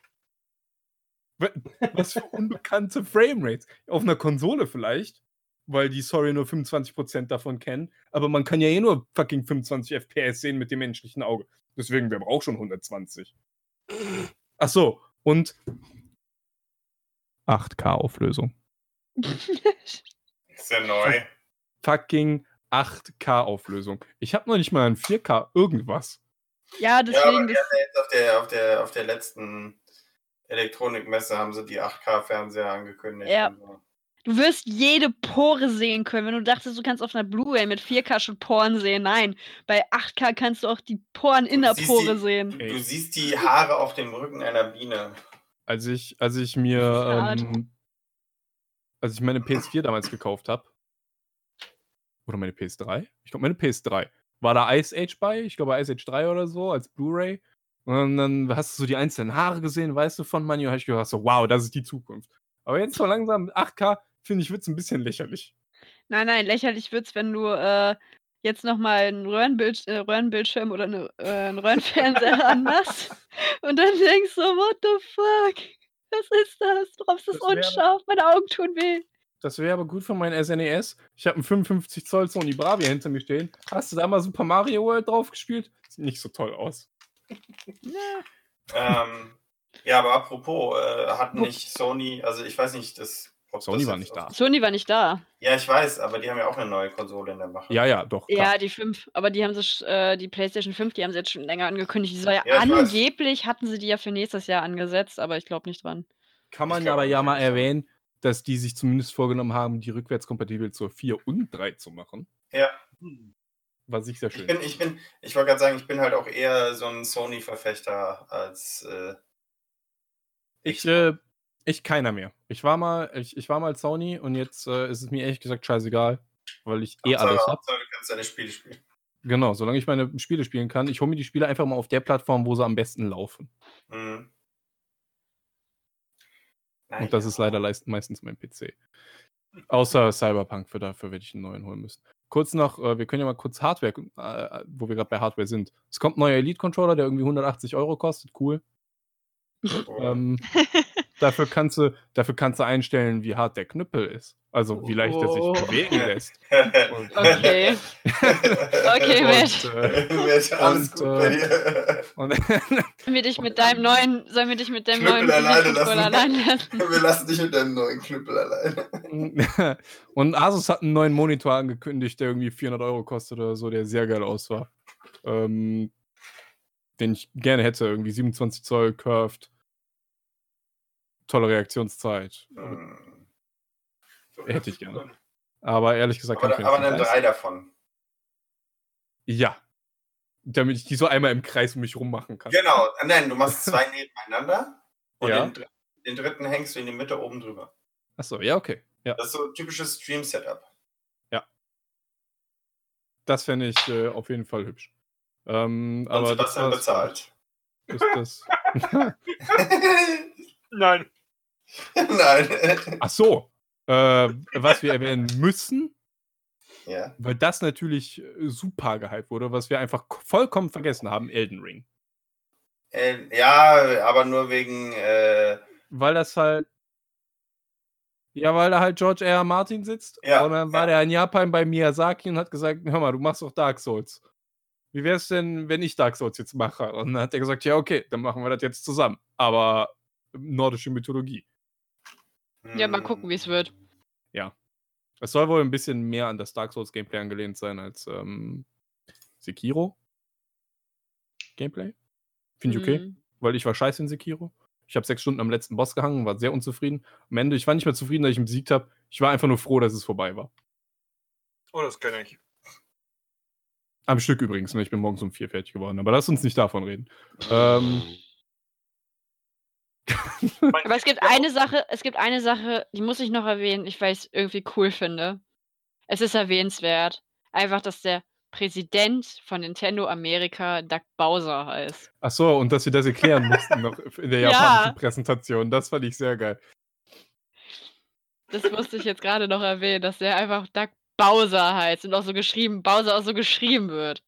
Wa- Was für *laughs* unbekannte Framerates. Auf einer Konsole vielleicht, weil die Sorry nur 25% davon kennen. Aber man kann ja eh nur fucking 25 FPS sehen mit dem menschlichen Auge. Deswegen, wer braucht schon 120? Ach so, und 8K Auflösung. ist ja neu. Fucking 8K Auflösung. Ich habe noch nicht mal ein 4K irgendwas. ja, Ja, aber deswegen. die das, haben ja jetzt auf der, auf, der, auf der letzten Elektronikmesse haben sie die 8K-Fernseher angekündigt. Ja. so. Du wirst jede Pore sehen können. Wenn du dachtest, du kannst auf einer Blu-ray mit 4K schon Poren sehen. Nein, bei 8K kannst du auch die Poren in der Pore die- sehen. Du siehst die Haare auf dem Rücken einer Biene. Als ich, als ich mir, ähm, als ich meine PS4 damals gekauft habe, oder meine PS3? Ich glaube, meine PS3. War da Ice Age bei? Ich glaube, Ice Age 3 oder so, als Blu-ray. Und dann hast du so die einzelnen Haare gesehen, weißt du, von Manu. habe ich gedacht, so, wow, das ist die Zukunft. Aber jetzt so langsam mit 8K, finde ich, wird es ein bisschen lächerlich. Nein, nein, lächerlich wird's, wenn du äh, jetzt nochmal einen Röhrenbild äh, Röhrenbildschirm oder eine, äh, einen Röhrenfernseher *laughs* anmachst und dann denkst so, what the fuck? Was ist das? Warum ist das, Das unscharf? Meine Augen tun weh. Das wäre aber gut für mein SNES. Ich habe einen 55 Zoll Sony Bravia hinter mir stehen. Hast du da mal Super Mario World drauf gespielt? Sieht nicht so toll aus. *laughs* ähm, ja, aber apropos, äh, hat nicht Sony, also ich weiß nicht, das. ob Sony das war nicht da. Sony war nicht da. Ja, ich weiß, aber die haben ja auch eine neue Konsole in der Mache. Ja, ja, doch. Ja, klar. die 5, aber die haben sich, äh, die PlayStation 5, die haben sie jetzt schon länger angekündigt. Die soll ja, Ja, ich weiß. angeblich hatten sie die ja für nächstes Jahr angesetzt, aber ich glaube nicht dran. Kann man aber ja mal erwähnen, dass die sich zumindest vorgenommen haben, die rückwärtskompatibel zur 4 und 3 zu machen. Ja. Was ich sehr Ich schön bin, ich bin, ich wollte gerade sagen, ich bin halt auch eher so ein Sony-Verfechter als. Äh, Ich, äh, ich keiner mehr. Ich war mal, ich, ich war mal Sony und jetzt äh, ist es mir ehrlich gesagt scheißegal, weil ich eh Hauptsache- alles hab. Hauptsache, Du kannst deine Spiele spielen. Genau, solange ich meine Spiele spielen kann. Ich hole mir die Spiele einfach mal auf der Plattform, wo sie am besten laufen. Mhm. Und das ist leider meistens mein PC. Außer Cyberpunk, für dafür werde ich einen neuen holen müssen. Kurz noch, äh, wir können ja mal kurz Hardware, äh, wo wir gerade bei Hardware sind. Es kommt ein neuer Elite-Controller, der irgendwie 180 Euro kostet. Cool. *laughs* Ähm, *laughs* dafür, kannst du, dafür kannst du einstellen, wie hart der Knüppel ist. Also wie leicht er sich Oh. bewegen lässt. Und, *laughs* Okay. Okay, und, äh, alles und, gut bei äh, dir. und *laughs* Sollen wir dich mit deinem neuen, sollen wir dich mit deinem Knüppel neuen alleine lassen. allein lassen? *laughs* Wir lassen dich mit deinem neuen Knüppel alleine. und Asus hat einen neuen Monitor angekündigt, der irgendwie 400 Euro kostet oder so, der sehr geil aussah. Ähm, den ich gerne hätte, irgendwie 27 Zoll curved. Tolle Reaktionszeit. Hm. Hätte ich gerne. Aber ehrlich gesagt, Aber, kann ich aber dann drei davon. Ja. Damit ich die so einmal im Kreis um mich rummachen kann. Genau. Nein, du machst zwei *laughs* nebeneinander und Ja. den, den dritten hängst du in die Mitte oben drüber. Achso, ja, okay. Ja, Das ist so ein typisches Stream-Setup. das fände ich äh, auf jeden Fall hübsch. Ähm, Und aber das Sebastian war's. bezahlt. Ist das. *laughs* *laughs* Nein. *laughs* Nein. Ach so. äh, was wir erwähnen müssen, Ja. weil das natürlich äh, super gehypt wurde, was wir einfach vollkommen vergessen haben, Elden Ring. Äh, ja, aber nur wegen. Äh, Weil das halt. Ja, weil da halt George R. R. Martin sitzt. Ja, und dann war ja. der in Japan bei Miyazaki und hat gesagt: Hör mal, du machst doch Dark Souls. Wie wär's denn, wenn ich Dark Souls jetzt mache? Und dann hat er gesagt: Ja, okay, dann machen wir das jetzt zusammen. Aber nordische Mythologie. Ja, mal gucken, wie es wird. Es soll wohl ein bisschen mehr an das Dark Souls Gameplay angelehnt sein als ähm, Sekiro Gameplay. Finde ich okay, Mhm. weil ich war scheiße in Sekiro. Ich habe sechs Stunden am letzten Boss gehangen, war sehr unzufrieden. Am Ende, ich war nicht mehr zufrieden, dass ich ihn besiegt habe. Ich war einfach nur froh, dass es vorbei war. Oh, das kenne ich. Am Stück übrigens, ne? ich bin morgens um vier fertig geworden. Aber lass uns nicht davon reden. Ähm, Aber es gibt eine Sache, es gibt eine Sache, die muss ich noch erwähnen, ich weil ich es irgendwie cool finde. Es ist erwähnenswert. Einfach, dass der Präsident von Nintendo Amerika Doug Bowser heißt. ach so, und dass sie das erklären mussten noch in der *laughs* Ja. japanischen Präsentation. Das fand ich sehr geil. Das musste ich jetzt gerade noch erwähnen, dass der einfach Doug Bowser heißt und auch so geschrieben, Bowser auch so geschrieben wird.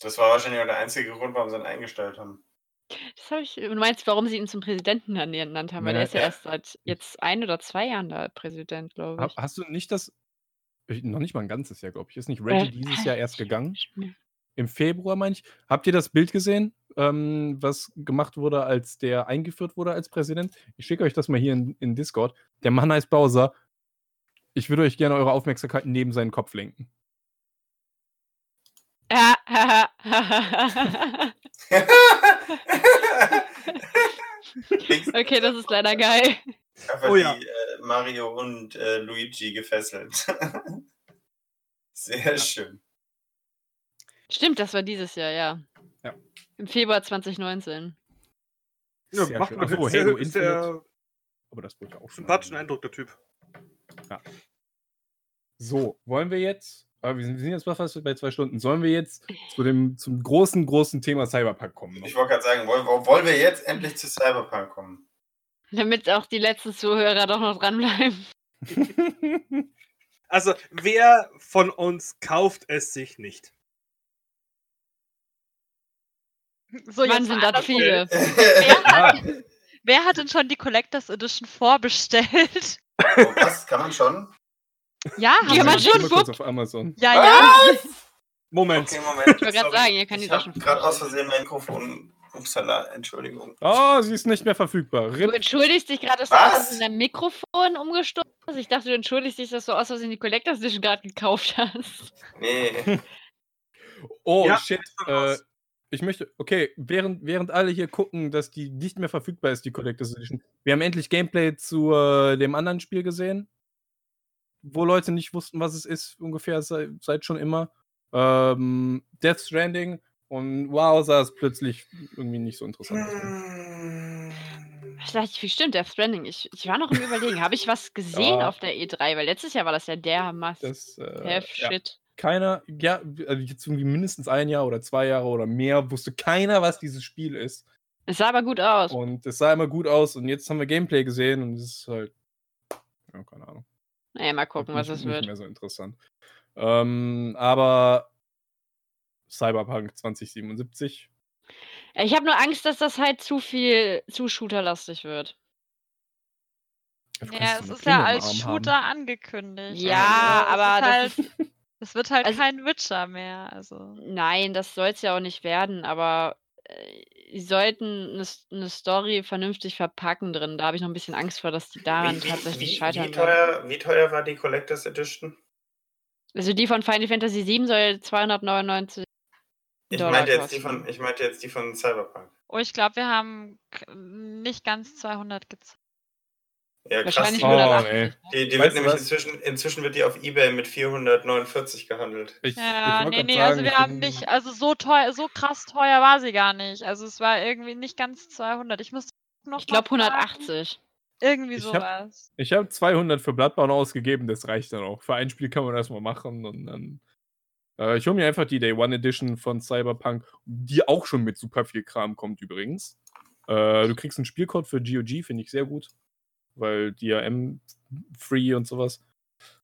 Das war wahrscheinlich auch der einzige Grund, warum sie ihn eingestellt haben. Das habe ich. Du meinst, warum sie ihn zum Präsidenten ernannt haben? Weil der Nee. ist ja erst seit jetzt ein oder zwei Jahren da Präsident, glaube Ha- ich. Hast du nicht das. ich- Noch nicht mal ein ganzes Jahr, glaube ich. Ist nicht Reggie Äh, dieses Jahr erst gegangen? Im Februar, meine ich. Habt ihr das Bild gesehen, ähm, was gemacht wurde, als der eingeführt wurde als Präsident? Ich schicke euch das mal hier in, in Discord. Der Mann heißt Bowser. Ich würde euch gerne eure Aufmerksamkeit neben seinen Kopf lenken. *laughs* Ja, okay, das ist leider geil. Einfach Oh ja. die äh, Mario und äh, Luigi gefesselt. *laughs* Sehr schön. Stimmt, das war dieses Jahr, ja. Ja. Im Februar 2019. Ja, Sehr macht schön. man sehr, Halo ist der Aber das wurde ja auch schon. sympathischen. Eindruck, der Typ. So, wollen wir jetzt. Aber wir sind, wir sind jetzt fast bei zwei Stunden. Sollen wir jetzt zu dem, zum großen, großen Thema Cyberpunk kommen? Ich wollte gerade sagen, wollen, wollen wir jetzt endlich zu Cyberpunk kommen? Damit auch die letzten Zuhörer doch noch dranbleiben. *laughs* Also, wer von uns kauft es sich nicht? So, Mann, sind das viele. *laughs* Wer Ah, hat, wer hat denn schon die Collectors Edition vorbestellt? Oh, was? Kann man schon? Ja, Ja, *laughs* haben wir ich schon mal kurz auf Amazon. Ja, ja. Moment. Okay, Moment. Ich wollte gerade sagen, ihr kann die Ich habe schon. gerade aus Versehen mein Mikrofon. Upsala, Entschuldigung. Oh, sie ist nicht mehr verfügbar. Du RIP. entschuldigst dich gerade, dass du Was? aus in dein Mikrofon umgestoßen hast. Ich dachte, du entschuldigst dich, dass du aus Versehen die Collectors Edition gerade gekauft hast. Nee. *laughs* Oh, Ja, shit. Äh, ich möchte, okay, während, während alle hier gucken, dass die nicht mehr verfügbar ist, die Collectors Edition. Wir haben endlich Gameplay zu äh, dem anderen Spiel gesehen, wo Leute nicht wussten, was es ist, ungefähr seit, seit schon immer. Ähm, Death Stranding und wow, sah es plötzlich irgendwie nicht so interessant aus. Vielleicht, wie stimmt, Death Stranding. Ich, ich war noch im Überlegen, habe ich was *laughs* gesehen Ja. auf der E3? Weil letztes Jahr war das ja der Must Das, äh, have ja. shit. keiner, ja, also jetzt irgendwie mindestens ein Jahr oder zwei Jahre oder mehr wusste keiner, was dieses Spiel ist. Es sah aber gut aus. Und es sah immer gut aus und jetzt haben wir Gameplay gesehen und es ist halt, ja, keine Ahnung. Naja, mal gucken, was nicht, es nicht wird. mehr so interessant. Ähm, aber Cyberpunk 2077. Ich habe nur Angst, dass das halt zu viel, zu shooterlastig wird. Ja, es ist ja als Shooter angekündigt. Ja, also, aber es halt, *laughs* es wird halt also- kein Witcher mehr. Also. Nein, das soll es ja auch nicht werden, aber die sollten eine eine Story vernünftig verpacken drin. Da habe ich noch ein bisschen Angst vor, dass die daran Wie, tatsächlich wie, wie, scheitern wie, teuer, wie teuer war die Collectors Edition? Also die von Final Fantasy VII soll 299 Ich Dollar meinte, jetzt die von, ich meinte jetzt die von Cyberpunk. Oh, ich glaube, wir haben nicht ganz 200 gezahlt. Ja, krass. Wahrscheinlich Die, Oh, 180. ey. die, die wird nämlich was? inzwischen, inzwischen wird die auf Ebay mit 449 gehandelt. Ich, Ja, ich nee, nee, sagen, also wir haben nicht, also so teuer, so krass teuer war sie gar nicht. Also es war irgendwie nicht ganz 200. Ich muss noch Ich glaube fragen. 180. Irgendwie Ich hab- sowas. Ich habe 200 für Bloodborne ausgegeben, das reicht dann auch. Für ein Spiel kann man das mal machen und dann. Äh, ich hole mir einfach die Day One Edition von Cyberpunk, die auch schon mit super viel Kram kommt übrigens. Äh, du kriegst einen Spielcode für GOG, finde ich sehr gut. Weil DRM free und sowas.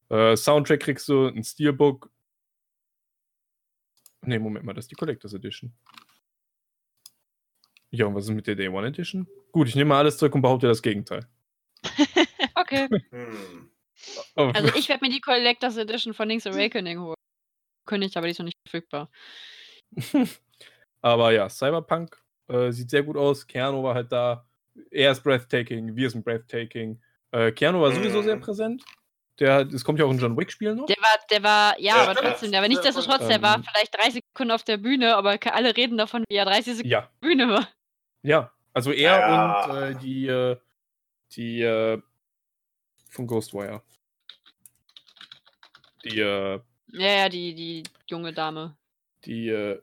Äh, Soundtrack kriegst du, ein Steelbook. Ne, Moment mal, das ist die Collectors Edition. Ja, und was ist mit der Day One Edition? Gut, ich nehme mal alles zurück und behaupte das Gegenteil. *laughs* Okay. Hm. Oh, Also ich werde mir die Collectors Edition von Link's Awakening holen. Kündigt, aber die ist noch nicht verfügbar. *laughs* Aber ja, Cyberpunk äh, sieht sehr gut aus. Keanu war halt da. Er ist breathtaking, wir sind breathtaking. Äh, Keanu war sowieso Mhm. sehr präsent. Der, es kommt ja auch ein John Wick-Spiel noch. Der war, der war, ja, Ja, aber trotzdem, der war nichtsdestotrotz, der war Ähm. vielleicht drei Sekunden auf der Bühne, aber alle reden davon, wie er 30 Sekunden Ja, auf der Bühne war. ja. Also er Ja. und äh, die, äh, die äh, von Ghostwire. Die, äh, Ja, ja, die, die junge Dame. die, äh,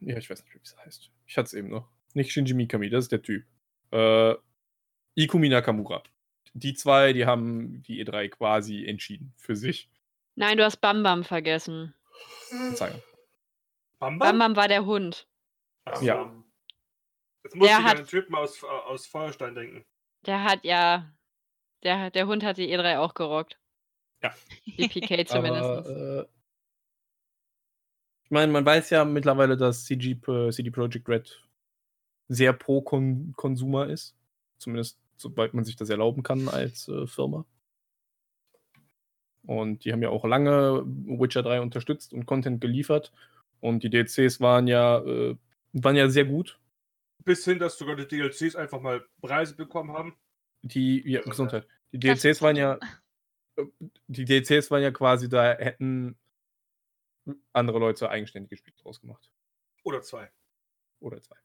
ja, ich weiß nicht, wie sie heißt. Ich hatte es eben noch. Nicht Shinji Mikami, das ist der Typ. Äh, Ikumi Nakamura. Die zwei, die haben die E3 quasi entschieden für sich. Nein, du hast Bam Bam vergessen. Verzeihung. Bam Bam Bam war der Hund. Ach. Ja. Jetzt muss Der ich hat- an den Typen aus, aus Feuerstein denken. Der hat ja, der, der Hund hat die E3 auch gerockt. Ja. Die PK *laughs* zumindest. Aber, äh, ich meine, man weiß ja mittlerweile, dass CG, Pro- CD Projekt Red sehr pro Kon Konsumer ist. Zumindest sobald man sich das erlauben kann als äh, Firma. Und die haben ja auch lange Witcher 3 unterstützt und Content geliefert. Und die DLCs waren ja, äh, waren ja sehr gut. Bis hin, dass sogar die DLCs einfach mal Preise bekommen haben. Die, ja, Gesundheit. Gesundheit. Die DLCs waren ja, äh, die DLCs waren ja quasi, da hätten andere Leute eigenständige Spiele draus gemacht. Oder zwei. Oder zwei.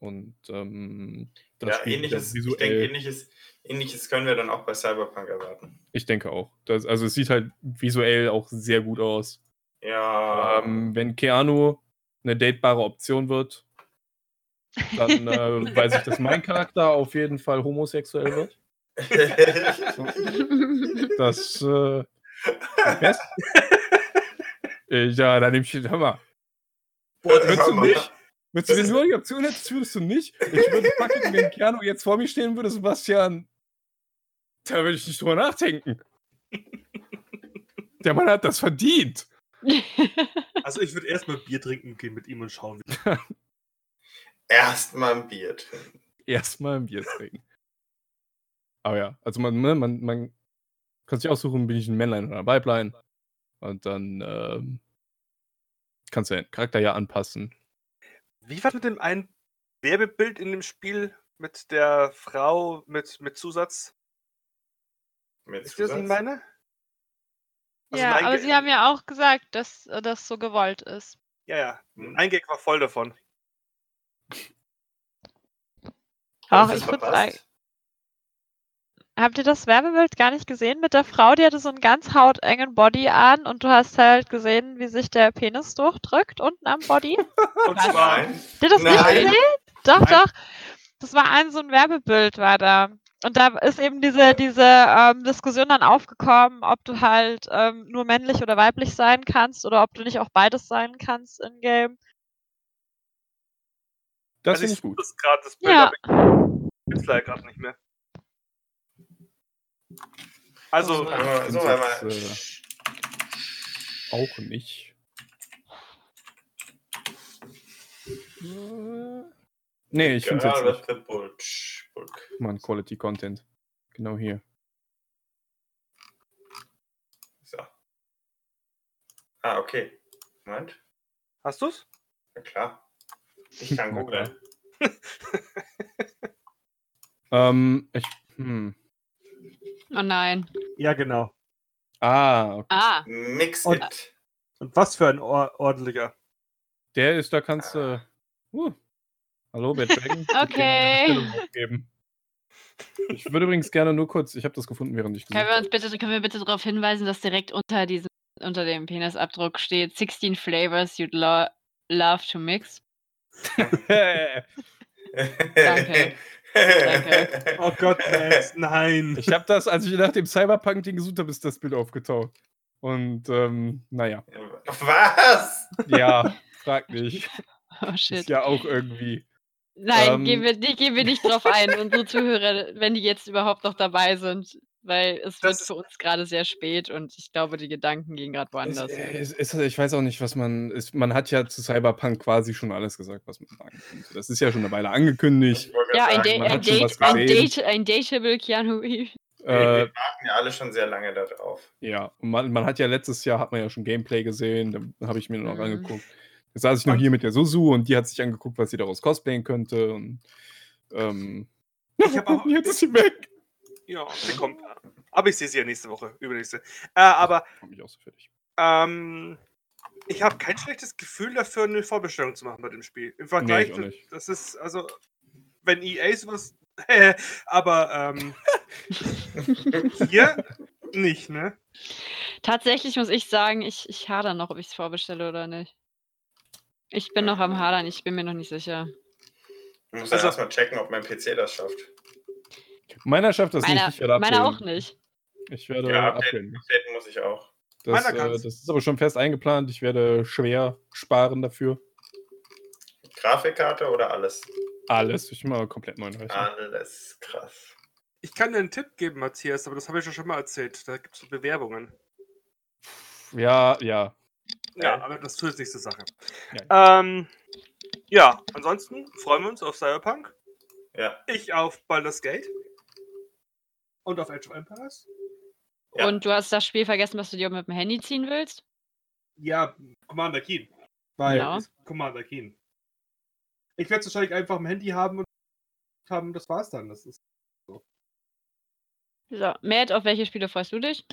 Und ähm, das Ja, ähnliches, ich denke, visuell, ähnliches, ähnliches können wir dann auch bei Cyberpunk erwarten. ich denke auch. Das, also es sieht halt visuell auch sehr gut aus. Ja. Ähm, wenn Keanu eine datebare Option wird, dann äh, *laughs* weiß ich, dass mein Charakter auf jeden Fall homosexuell wird. *laughs* Das äh, Best. *laughs* Äh, ja, dann nehme ich, hör mal, würdest du nicht? Würdest du, wenn du die Option hättest, würdest du nicht? Ich würde fucking, wenn Keanu jetzt vor mir stehen würde, Sebastian, da würde ich nicht drüber nachdenken. Der Mann hat das verdient. *laughs* Also ich würde erstmal Bier trinken gehen mit ihm und schauen. Wie *laughs* Erstmal ein Bier trinken. Erstmal ein Bier trinken. Aber ja, also man, ne, man, man kann sich aussuchen, bin ich ein Männlein oder ein Weiblein. Und dann ähm, kannst du den Charakter ja anpassen. Wie war mit dem einen Werbebild in dem Spiel mit der Frau mit, mit Zusatz? Mit Ist das, was ich Zusatz? meine? Also ja, aber Ge- sie haben ja auch gesagt, dass äh, das so gewollt ist. Ja, ja. Hm. Ein Gag war voll davon. Hab ich das sagen, habt ihr das Werbebild gar nicht gesehen mit der Frau? Die hatte so einen ganz hautengen Body an und du hast halt gesehen, wie sich der Penis durchdrückt unten am Body. *laughs* Und zwar, Nein. Habt ihr das nicht Nein. gesehen? Doch, Nein. doch. Das war ein so ein Werbebild, war da. Und da ist eben diese, diese ähm, Diskussion dann aufgekommen, ob du halt ähm, nur männlich oder weiblich sein kannst oder ob du nicht auch beides sein kannst in-game. Das also ich gut. das gerade das Bild, Ja. aber ich gibt's leider gerade nicht mehr. Also, So, Ich so, jetzt, Auch nicht. Nee, ich finde ja, jetzt das nicht. Bulk. Mann, Quality Content. Genau hier. So. Ah, okay. Moment. hast du's? Ja, klar. Ich kann *laughs* googeln. Ähm, ich. Hm. Oh nein. Ja, genau. Ah, okay. Ah, Mix Und- it. Und was für ein or ordentlicher. Der ist, da kannst du. Uh. Hallo, Bad Dragon. Okay. Ich würde übrigens gerne nur kurz, ich habe das gefunden, während ich können wir uns bitte, können wir bitte darauf hinweisen, dass direkt unter diesem, unter dem Penisabdruck steht 16 flavors you'd lo love to mix. *laughs* *laughs* Danke. Danke. *laughs* Oh Gott, Max, nein. Ich habe das, als ich nach dem Cyberpunk-Ding gesucht habe, ist das Bild aufgetaucht. Und, ähm, naja. Was? Ja, *laughs* frag mich. Oh Ist shit. ja auch irgendwie. Nein, Ähm. gehen, wir, gehen wir nicht drauf ein. Unsere Zuhörer, wenn die jetzt überhaupt noch dabei sind, weil es wird Das- für uns gerade sehr spät und ich glaube, die Gedanken gehen gerade woanders. es, es, ich weiß auch nicht, was man. Man hat ja zu Cyberpunk quasi schon alles gesagt, was man sagen könnte. Das ist ja schon eine Weile angekündigt. Ja, ein, Da ein, Date, ein. Date, ein Dateable Keanu Reeves. wir, Äh, wir warten ja alle schon sehr lange darauf. ja, und man, man hat ja letztes Jahr hat man ja schon Gameplay gesehen, da habe ich mir noch Mhm. angeguckt. Jetzt saß ich noch hier mit der Susu und die hat sich angeguckt, was sie daraus cosplayen könnte. Und ähm, Ich hab auch- *laughs* jetzt ist sie weg. Ja, sie kommt. Aber ich sehe sie ja nächste Woche, übernächste. Äh, aber ich so ähm, ich habe kein schlechtes Gefühl dafür, eine Vorbestellung zu machen bei dem Spiel. Im Vergleich, nicht. das ist, also, wenn EA sowas. *laughs* aber ähm, *laughs* hier nicht, ne? Tatsächlich muss ich sagen, ich, ich hader noch, ob ich es vorbestelle oder nicht. Ich bin noch am Hadern, ich bin mir noch nicht sicher. Ich muss Also- also, erstmal checken, ob mein PC das schafft. Meiner schafft das Meiner, nicht. Ich werde meiner auch nicht. Ich werde Ja, updaten, updaten muss ich auch. Das, äh, das ist aber schon fest eingeplant. Ich werde schwer sparen dafür. Grafikkarte oder alles? Alles. Ich mal komplett neuen Rechner. Alles krass. Ich kann dir einen Tipp geben, Matthias, aber das habe ich ja schon mal erzählt. Da gibt es Bewerbungen. Ja, ja. Ja, aber das tut jetzt nicht zur Sache. Ja. Ähm, ja, ansonsten freuen wir uns auf Cyberpunk. Ja. Ich auf Baldur's Gate. Und auf Age of Empires. Ja. Und du hast das Spiel vergessen, was du dir mit dem Handy ziehen willst? Ja, Commander Keen. Weil Ja. ist Commander Keen. Ich werde es wahrscheinlich einfach am Handy haben und haben, das war's dann. Das ist So, Matt, auf welche Spiele freust du dich?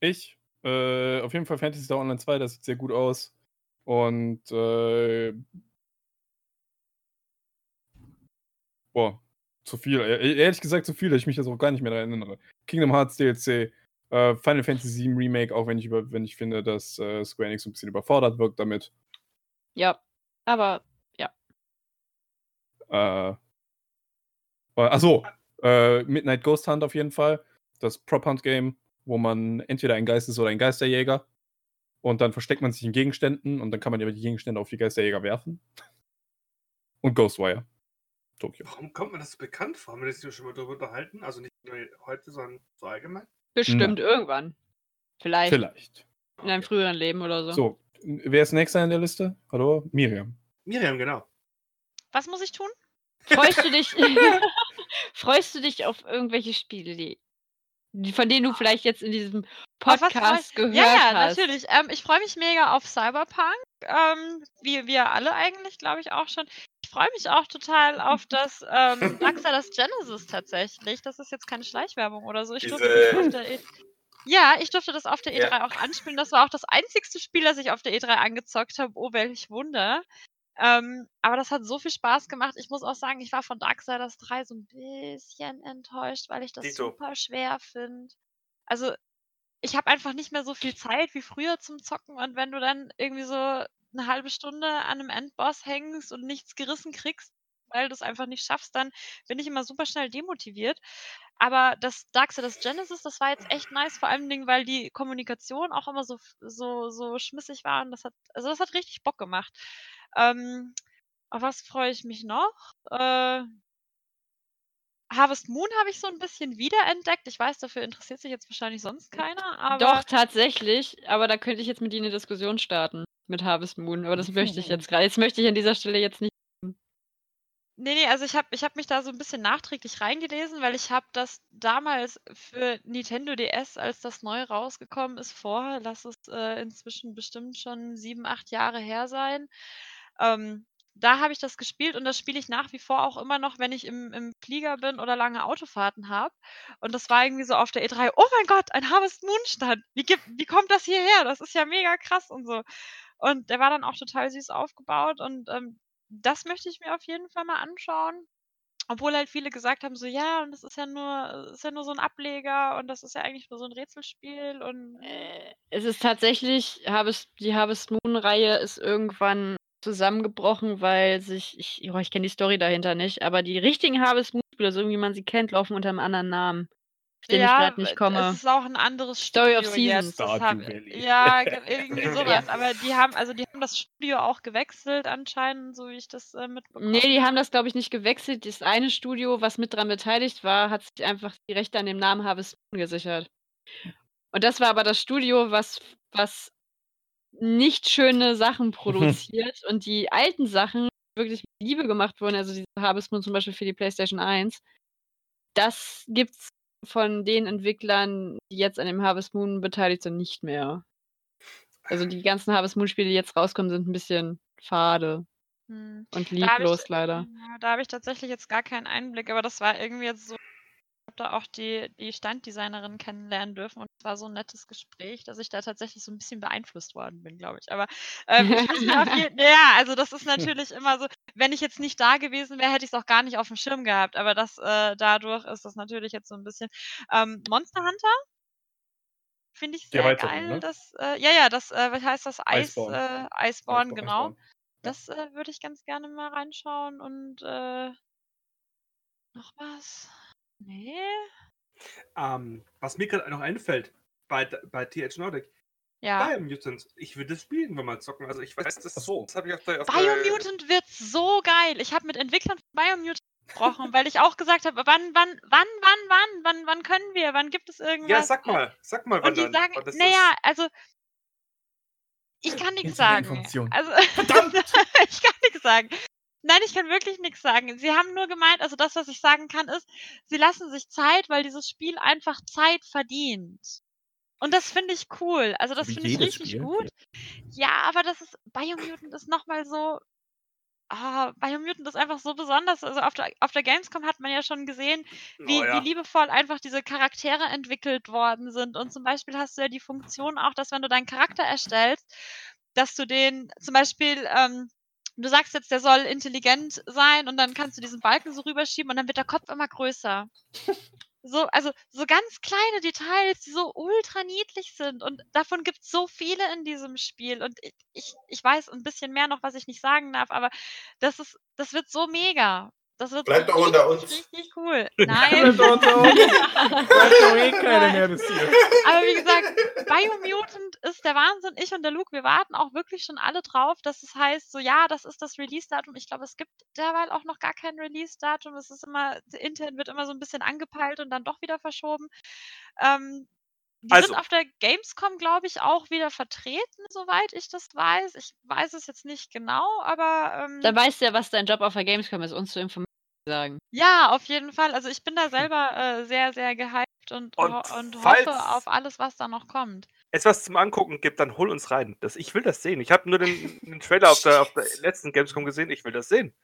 Ich. Äh, auf jeden Fall Fantasy Star Online 2, das sieht sehr gut aus. Und äh, boah, zu viel. E- Ehrlich gesagt, zu viel, dass ich mich jetzt auch gar nicht mehr daran erinnere. Kingdom Hearts DLC, äh, Final Fantasy VII Remake, auch wenn ich, über, wenn ich finde, dass äh, Square Enix ein bisschen überfordert wirkt damit. Ja, aber Äh, achso, äh, Midnight Ghost Hunt auf jeden Fall. Das Prop Hunt Game, wo man entweder ein Geist ist oder ein Geisterjäger. Und dann versteckt man sich in Gegenständen und dann kann man aber die Gegenstände auf die Geisterjäger werfen. Und Ghostwire. Tokio. Warum kommt mir das so bekannt vor? Haben wir das hier schon mal darüber unterhalten? Also nicht nur heute, sondern so allgemein? bestimmt irgendwann. Vielleicht Vielleicht. in einem früheren Leben oder so. So, wer ist nächster in der Liste? Hallo? Miriam. Miriam, genau. Was muss ich tun? Freust du dich, *laughs* *laughs* freust du dich auf irgendwelche Spiele, die, die, von denen du vielleicht jetzt in diesem Podcast gehört Ja, ja, hast? natürlich. Ähm, ich freue mich mega auf Cyberpunk. Ähm, wie wir alle eigentlich, glaube ich, auch schon. Ich freue mich auch total *laughs* auf das ähm, Darksiders Genesis tatsächlich. Das ist jetzt keine Schleichwerbung oder so. Ich durfte Diese- das auf der E ja, ich durfte das auf der E3 Ja. auch anspielen. Das war auch das einzigste Spiel, das ich auf der E3 angezockt habe. Oh, welch Wunder. Ähm, aber das hat so viel Spaß gemacht. Ich muss auch sagen, ich war von Darksiders 3 so ein bisschen enttäuscht, weil ich das Dito. super schwer finde. Also, ich habe einfach nicht mehr so viel Zeit wie früher zum Zocken und wenn du dann irgendwie so eine halbe Stunde an einem Endboss hängst und nichts gerissen kriegst, weil du es einfach nicht schaffst, dann bin ich immer super schnell demotiviert. Aber das Darksiders Genesis, das war jetzt echt nice, vor allen Dingen, weil die Kommunikation auch immer so, so, so schmissig war und das hat, also das hat richtig Bock gemacht. Ähm, auf was freue ich mich noch? Äh, Harvest Moon habe ich so ein bisschen wiederentdeckt. Ich weiß, dafür interessiert sich jetzt wahrscheinlich sonst keiner, aber Doch, tatsächlich, aber da könnte ich jetzt mit dir eine Diskussion starten mit Harvest Moon, aber das möchte ich *laughs* jetzt gerade. Jetzt möchte ich an dieser Stelle jetzt nicht. Nee, nee, also ich habe ich hab mich da so ein bisschen nachträglich reingelesen, weil ich habe das damals für Nintendo DS, als das neu rausgekommen ist, vor, lass es äh, inzwischen bestimmt schon sieben, acht Jahre her sein. Ähm, da habe ich das gespielt und das spiele ich nach wie vor auch immer noch, wenn ich im, im Flieger bin oder lange Autofahrten habe. Und das war irgendwie so auf der E3, oh mein Gott, ein Harvest Moon Stand. Wie, gibt, wie kommt das hierher? Das ist ja mega krass und so. Und der war dann auch total süß aufgebaut und ähm, das möchte ich mir auf jeden Fall mal anschauen. Obwohl halt viele gesagt haben, so ja, und das ist ja nur, ist ja nur so ein Ableger und das ist ja eigentlich nur so ein Rätselspiel und Äh, Es ist tatsächlich, die Harvest Moon-Reihe ist irgendwann zusammengebrochen, weil sich, ich, oh, ich kenne die Story dahinter nicht, aber die richtigen Harvest Moon-Spiele, so wie man sie kennt, laufen unter einem anderen Namen. Den ich Ja, gerade nicht komme. es ist auch ein anderes Story of Studio. Seasons. Das hab, ja, ge- *laughs* irgendwie Ja. sowas. Aber die haben, also die haben das Studio auch gewechselt anscheinend, so wie ich das äh, mitbekommen Nee, die haben das, glaube ich, nicht gewechselt. Das eine Studio, was mit dran beteiligt war, hat sich einfach die Rechte an dem Namen Harvest Moon gesichert. Und das war aber das Studio, was, was nicht schöne Sachen *laughs* produziert und die alten Sachen wirklich mit Liebe gemacht wurden, also diese Harvest Moon zum Beispiel für die PlayStation 1, das gibt's von den Entwicklern, die jetzt an dem Harvest Moon beteiligt sind, nicht mehr. Also die ganzen Harvest Moon Spiele, die jetzt rauskommen, sind ein bisschen fade Hm. und Da lieblos ich, leider. Ja, da habe ich tatsächlich jetzt gar keinen Einblick, aber das war irgendwie jetzt so. Ich habe da auch die, die Standdesignerin kennenlernen dürfen und es war so ein nettes Gespräch, dass ich da tatsächlich so ein bisschen beeinflusst worden bin, glaube ich. Aber ähm, ich jeden, *laughs* ja, also das ist natürlich immer so, wenn ich jetzt nicht da gewesen wäre, hätte ich es auch gar nicht auf dem Schirm gehabt. Aber das äh, dadurch ist das natürlich jetzt so ein bisschen. Ähm, Monster Hunter finde ich sehr geil. ne? Das, äh, ja, ja, das, äh, was heißt das? Eis, Iceborne. äh, Iceborne, Iceborne, genau. Iceborne. Das äh, würde ich ganz gerne mal reinschauen und äh, noch was? Nee. Ähm, was mir gerade noch einfällt, bei, bei TH Nordic, Ja. Biomutant, ich würde das spielen, wenn wir zocken. Also ich weiß, das, so. das habe ich auf der... Auf Biomutant wird so geil. Ich habe mit Entwicklern von Biomutant gesprochen, weil ich auch gesagt habe, wann, wann, wann, wann, wann, wann, wann können wir? Wann gibt es Der... irgendwas? Ja, sag mal, sag mal, wann Und die dann, sagen, wann das naja, also ich kann nichts sagen. Also *laughs* *laughs* ich kann nichts sagen. Nein, ich kann wirklich nichts sagen. Sie haben nur gemeint, also das, was ich sagen kann, ist, sie lassen sich Zeit, weil dieses Spiel einfach Zeit verdient. Und das finde ich cool. Also das finde ich richtig Spiel. gut. Ja, aber das ist, Biomutant ist nochmal so, ah, Biomutant ist einfach so besonders. Also auf der, auf der Gamescom hat man ja schon gesehen, wie, Oh ja. wie liebevoll einfach diese Charaktere entwickelt worden sind. Und zum Beispiel hast du ja die Funktion auch, dass wenn du deinen Charakter erstellst, dass du den zum Beispiel, ähm, du sagst jetzt, der soll intelligent sein und dann kannst du diesen Balken so rüberschieben und dann wird der Kopf immer größer. So, also so ganz kleine Details, die so ultra niedlich sind. Und davon gibt es so viele in diesem Spiel. Und ich, ich, ich weiß ein bisschen mehr noch, was ich nicht sagen darf, aber das ist, das wird so mega. Das wird Bleibt doch unter richtig, uns. richtig cool. *laughs* Nein. Bleibt unter uns. *laughs* Bleibt doch eh keiner mehr bis hier. Aber wie gesagt, Biomutant ist der Wahnsinn. Ich und der Luke, wir warten auch wirklich schon alle drauf, dass es heißt, so ja, das ist das Release-Datum. Ich glaube, es gibt derweil auch noch gar kein Release-Datum. Es ist immer, intern wird immer so ein bisschen angepeilt und dann doch wieder verschoben. Ähm, die Also- sind auf der Gamescom, glaube ich, auch wieder vertreten, soweit ich das weiß. Ich weiß es jetzt nicht genau, aber ähm, Da weißt du ja, was dein Job auf der Gamescom ist, uns zu informieren. Sagen. ja, auf jeden Fall. Also ich bin da selber äh, sehr, sehr gehypt und, Und ho und hoffe auf alles, was da noch kommt. etwas zum Angucken gibt, dann hol uns rein. Das, ich will das sehen. Ich habe nur den, den Trailer auf der, auf der letzten Gamescom gesehen. Ich will das sehen.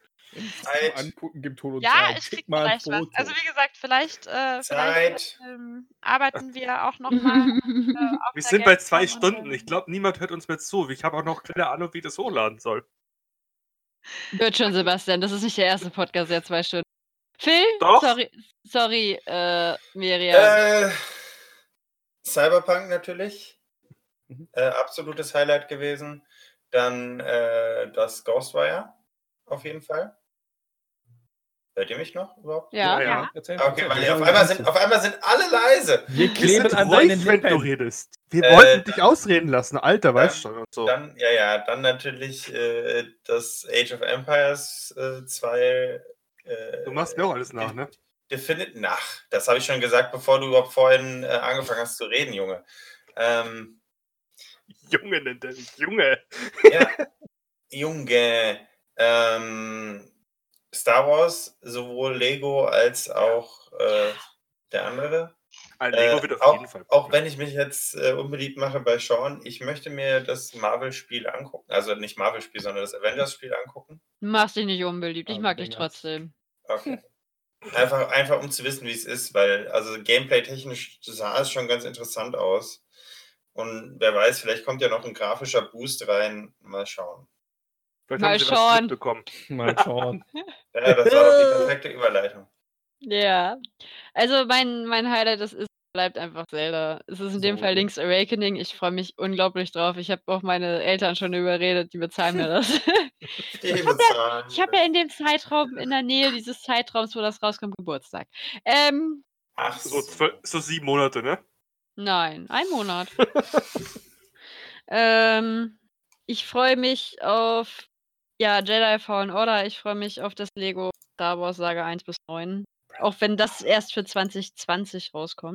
Zeit. Zum Angucken gibt Holo Ja, Zeit. ich Schick krieg mal ein vielleicht was. Also wie gesagt, vielleicht, äh, vielleicht ähm, arbeiten wir auch noch *laughs* mal äh, auf Wir der sind bei zwei Stunden. Ich glaube, niemand hört uns mehr zu. Ich habe auch noch keine Ahnung, wie das hochladen soll. Wird schon, Sebastian. Das ist nicht der erste Podcast, der zwei Stunden. Phil? Doch. Sorry, sorry äh, Miriam. Äh, Cyberpunk natürlich. Mhm. Äh, absolutes Highlight gewesen. Dann äh, das Ghostwire auf jeden Fall. Hört ihr mich noch überhaupt? ja. ja, ja. Erzähl, Okay, weil auf einmal, sind, du. auf einmal sind alle leise. Wir kleben an ruhig, deinen wenn du Lippen. redest. Wir Äh, wollten dich ausreden lassen. Alter, weißt dann- schon. Und so. Dann, ja, ja, dann natürlich äh, das Age of Empires 2. Äh, Du machst mir auch alles nach, ne? Definitiv nach. Das habe ich schon gesagt, bevor du überhaupt vorhin äh, angefangen hast zu reden, Junge. Ähm, Junge nennt er mich. Junge. ja, Junge. Ähm, Star Wars, sowohl Lego als auch äh, der andere. Ein Lego Äh, wird auf auch, jeden Fall. auch wenn ich mich jetzt äh, unbeliebt mache bei Sean, ich möchte mir das Marvel-Spiel angucken. Also nicht Marvel-Spiel, sondern das Avengers-Spiel angucken. Machst dich nicht unbeliebt. Ich Aber mag dich trotzdem. Okay. *laughs* Einfach, einfach um zu wissen, wie es ist, weil also gameplay-technisch sah es schon ganz interessant aus. Und wer weiß, vielleicht kommt ja noch ein grafischer Boost rein. Mal schauen. Vielleicht Mal haben sie was schauen. mitbekommen. *laughs* Mal schauen. Ja, das war doch die *laughs* perfekte Überleitung. Ja. Also mein, mein Highlight das ist, bleibt einfach Zelda. Es ist in dem So. Fall Link's Awakening. Ich freue mich unglaublich drauf. Ich habe auch meine Eltern schon überredet, die bezahlen mir das. *laughs* Ich habe ja in dem Zeitraum, in der Nähe dieses Zeitraums, wo das rauskommt, Geburtstag. Ähm, Ach So, zwölf, so sieben Monate, ne? Nein, ein Monat. ähm, ich freue mich auf ja, Jedi Fallen Order. Ich freue mich auf das Lego Star Wars Saga 1 bis 9. Auch wenn das erst für 2020 rauskommt.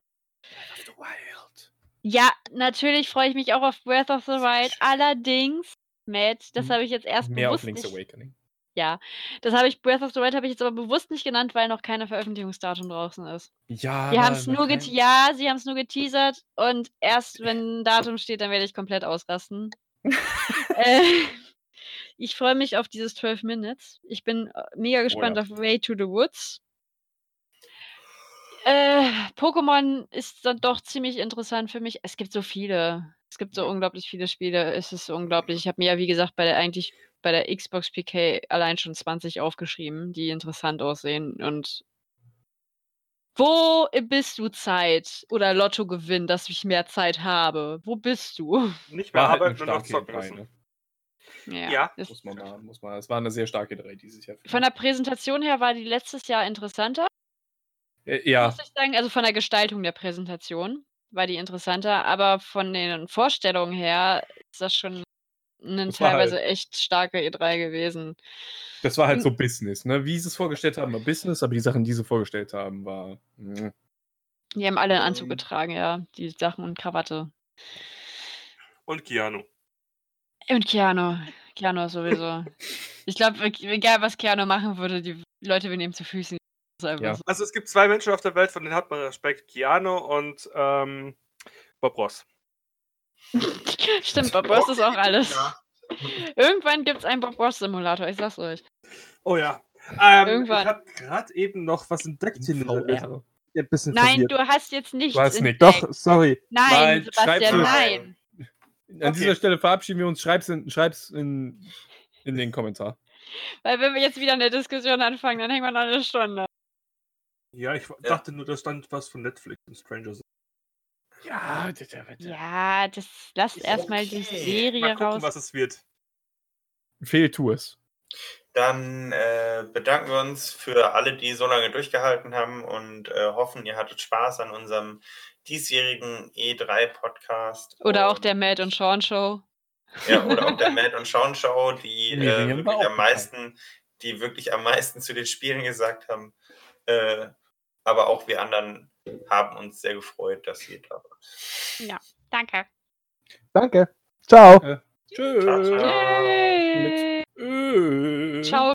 Ja, natürlich freue ich mich auch auf Breath of the Wild. *laughs* Allerdings, Matt, das Hm, habe ich jetzt erst Mehr auf bewusst Link's nicht, Awakening. Ja, das habe ich Breath of the Wild habe ich jetzt aber bewusst nicht genannt, weil noch keine Veröffentlichungsdatum draußen ist. Ja, Die aber haben es nur get kein- ja, sie haben es nur geteasert und erst wenn ein Datum steht, dann werde ich komplett ausrasten. *laughs* äh, ich freue mich auf dieses 12 Minutes. Ich bin äh, mega gespannt ja. auf Way to the Woods. Äh, Pokémon ist dann doch ziemlich interessant für mich. Es gibt so viele. Es gibt so unglaublich viele Spiele. Es ist unglaublich. Ich habe mir ja, wie gesagt, bei der eigentlich bei der Xbox PK allein schon 20 aufgeschrieben, die interessant aussehen. Und wo bist du Zeit? Oder Lotto gewinnt, dass ich mehr Zeit habe. Wo bist du? Nicht mehr halt arbeiten und noch zocken E3, müssen. Ja. Ja. Muss man mal, muss man. Es war eine sehr starke 3 dieses Jahr. Von der Präsentation her war die letztes Jahr interessanter. Äh, ja, muss ich sagen. Also von der Gestaltung der Präsentation war die interessanter, aber von den Vorstellungen her ist das schon eine Das war teilweise halt- echt starke E3 gewesen. das war halt Hm. so Business, ne? Wie sie es vorgestellt haben, war Business, aber die Sachen, die sie vorgestellt haben, war. mm. Die haben alle einen Anzug Ähm. getragen, ja, die Sachen und Krawatte. Und Keanu. Und Keanu. Keanu sowieso. ich glaube, egal was Keanu machen würde, die Leute würden ihm zu Füßen. Ja. so. Also es gibt zwei Menschen auf der Welt, von denen hat man Respekt. Keanu und ähm, Bob Ross. *laughs* Stimmt, Bob Ross ist auch alles. Ja. Irgendwann gibt es einen Bob Ross Simulator, ich sag's euch. Oh ja. Ähm, Irgendwann. Ich habe gerade eben noch was entdeckt hier. VR. Ein bisschen Nein, verwirrt. du hast jetzt nichts. Du hast entdeckt. nichts. Doch, sorry. Nein, Nein, Sebastian, nein. An Okay. dieser Stelle verabschieden wir uns. Schreib's in, schreib's in, in den Kommentar. Weil wenn wir jetzt wieder eine Diskussion anfangen, dann hängen wir noch eine Stunde. Ja, ich dachte nur, da stand was von Netflix und Stranger Things. Ja, bitte, bitte. Ja, das lasst erstmal die okay. Serie Mal gucken, raus. was es wird. Fehl tu es. Dann äh, bedanken wir uns für alle, die so lange durchgehalten haben und äh, hoffen, ihr hattet Spaß an unserem diesjährigen E3-Podcast. Oder auch der Matt und Sean Show. Ja, oder auch der Matt und Sean Show, die, äh, wirklich am meisten, die wirklich am meisten zu den Spielen gesagt haben. Äh, aber auch wir anderen haben uns sehr gefreut, dass ihr da wart. Danke. Danke. Ciao. Tschüss. Ciao, ciao. Äh. Ciao.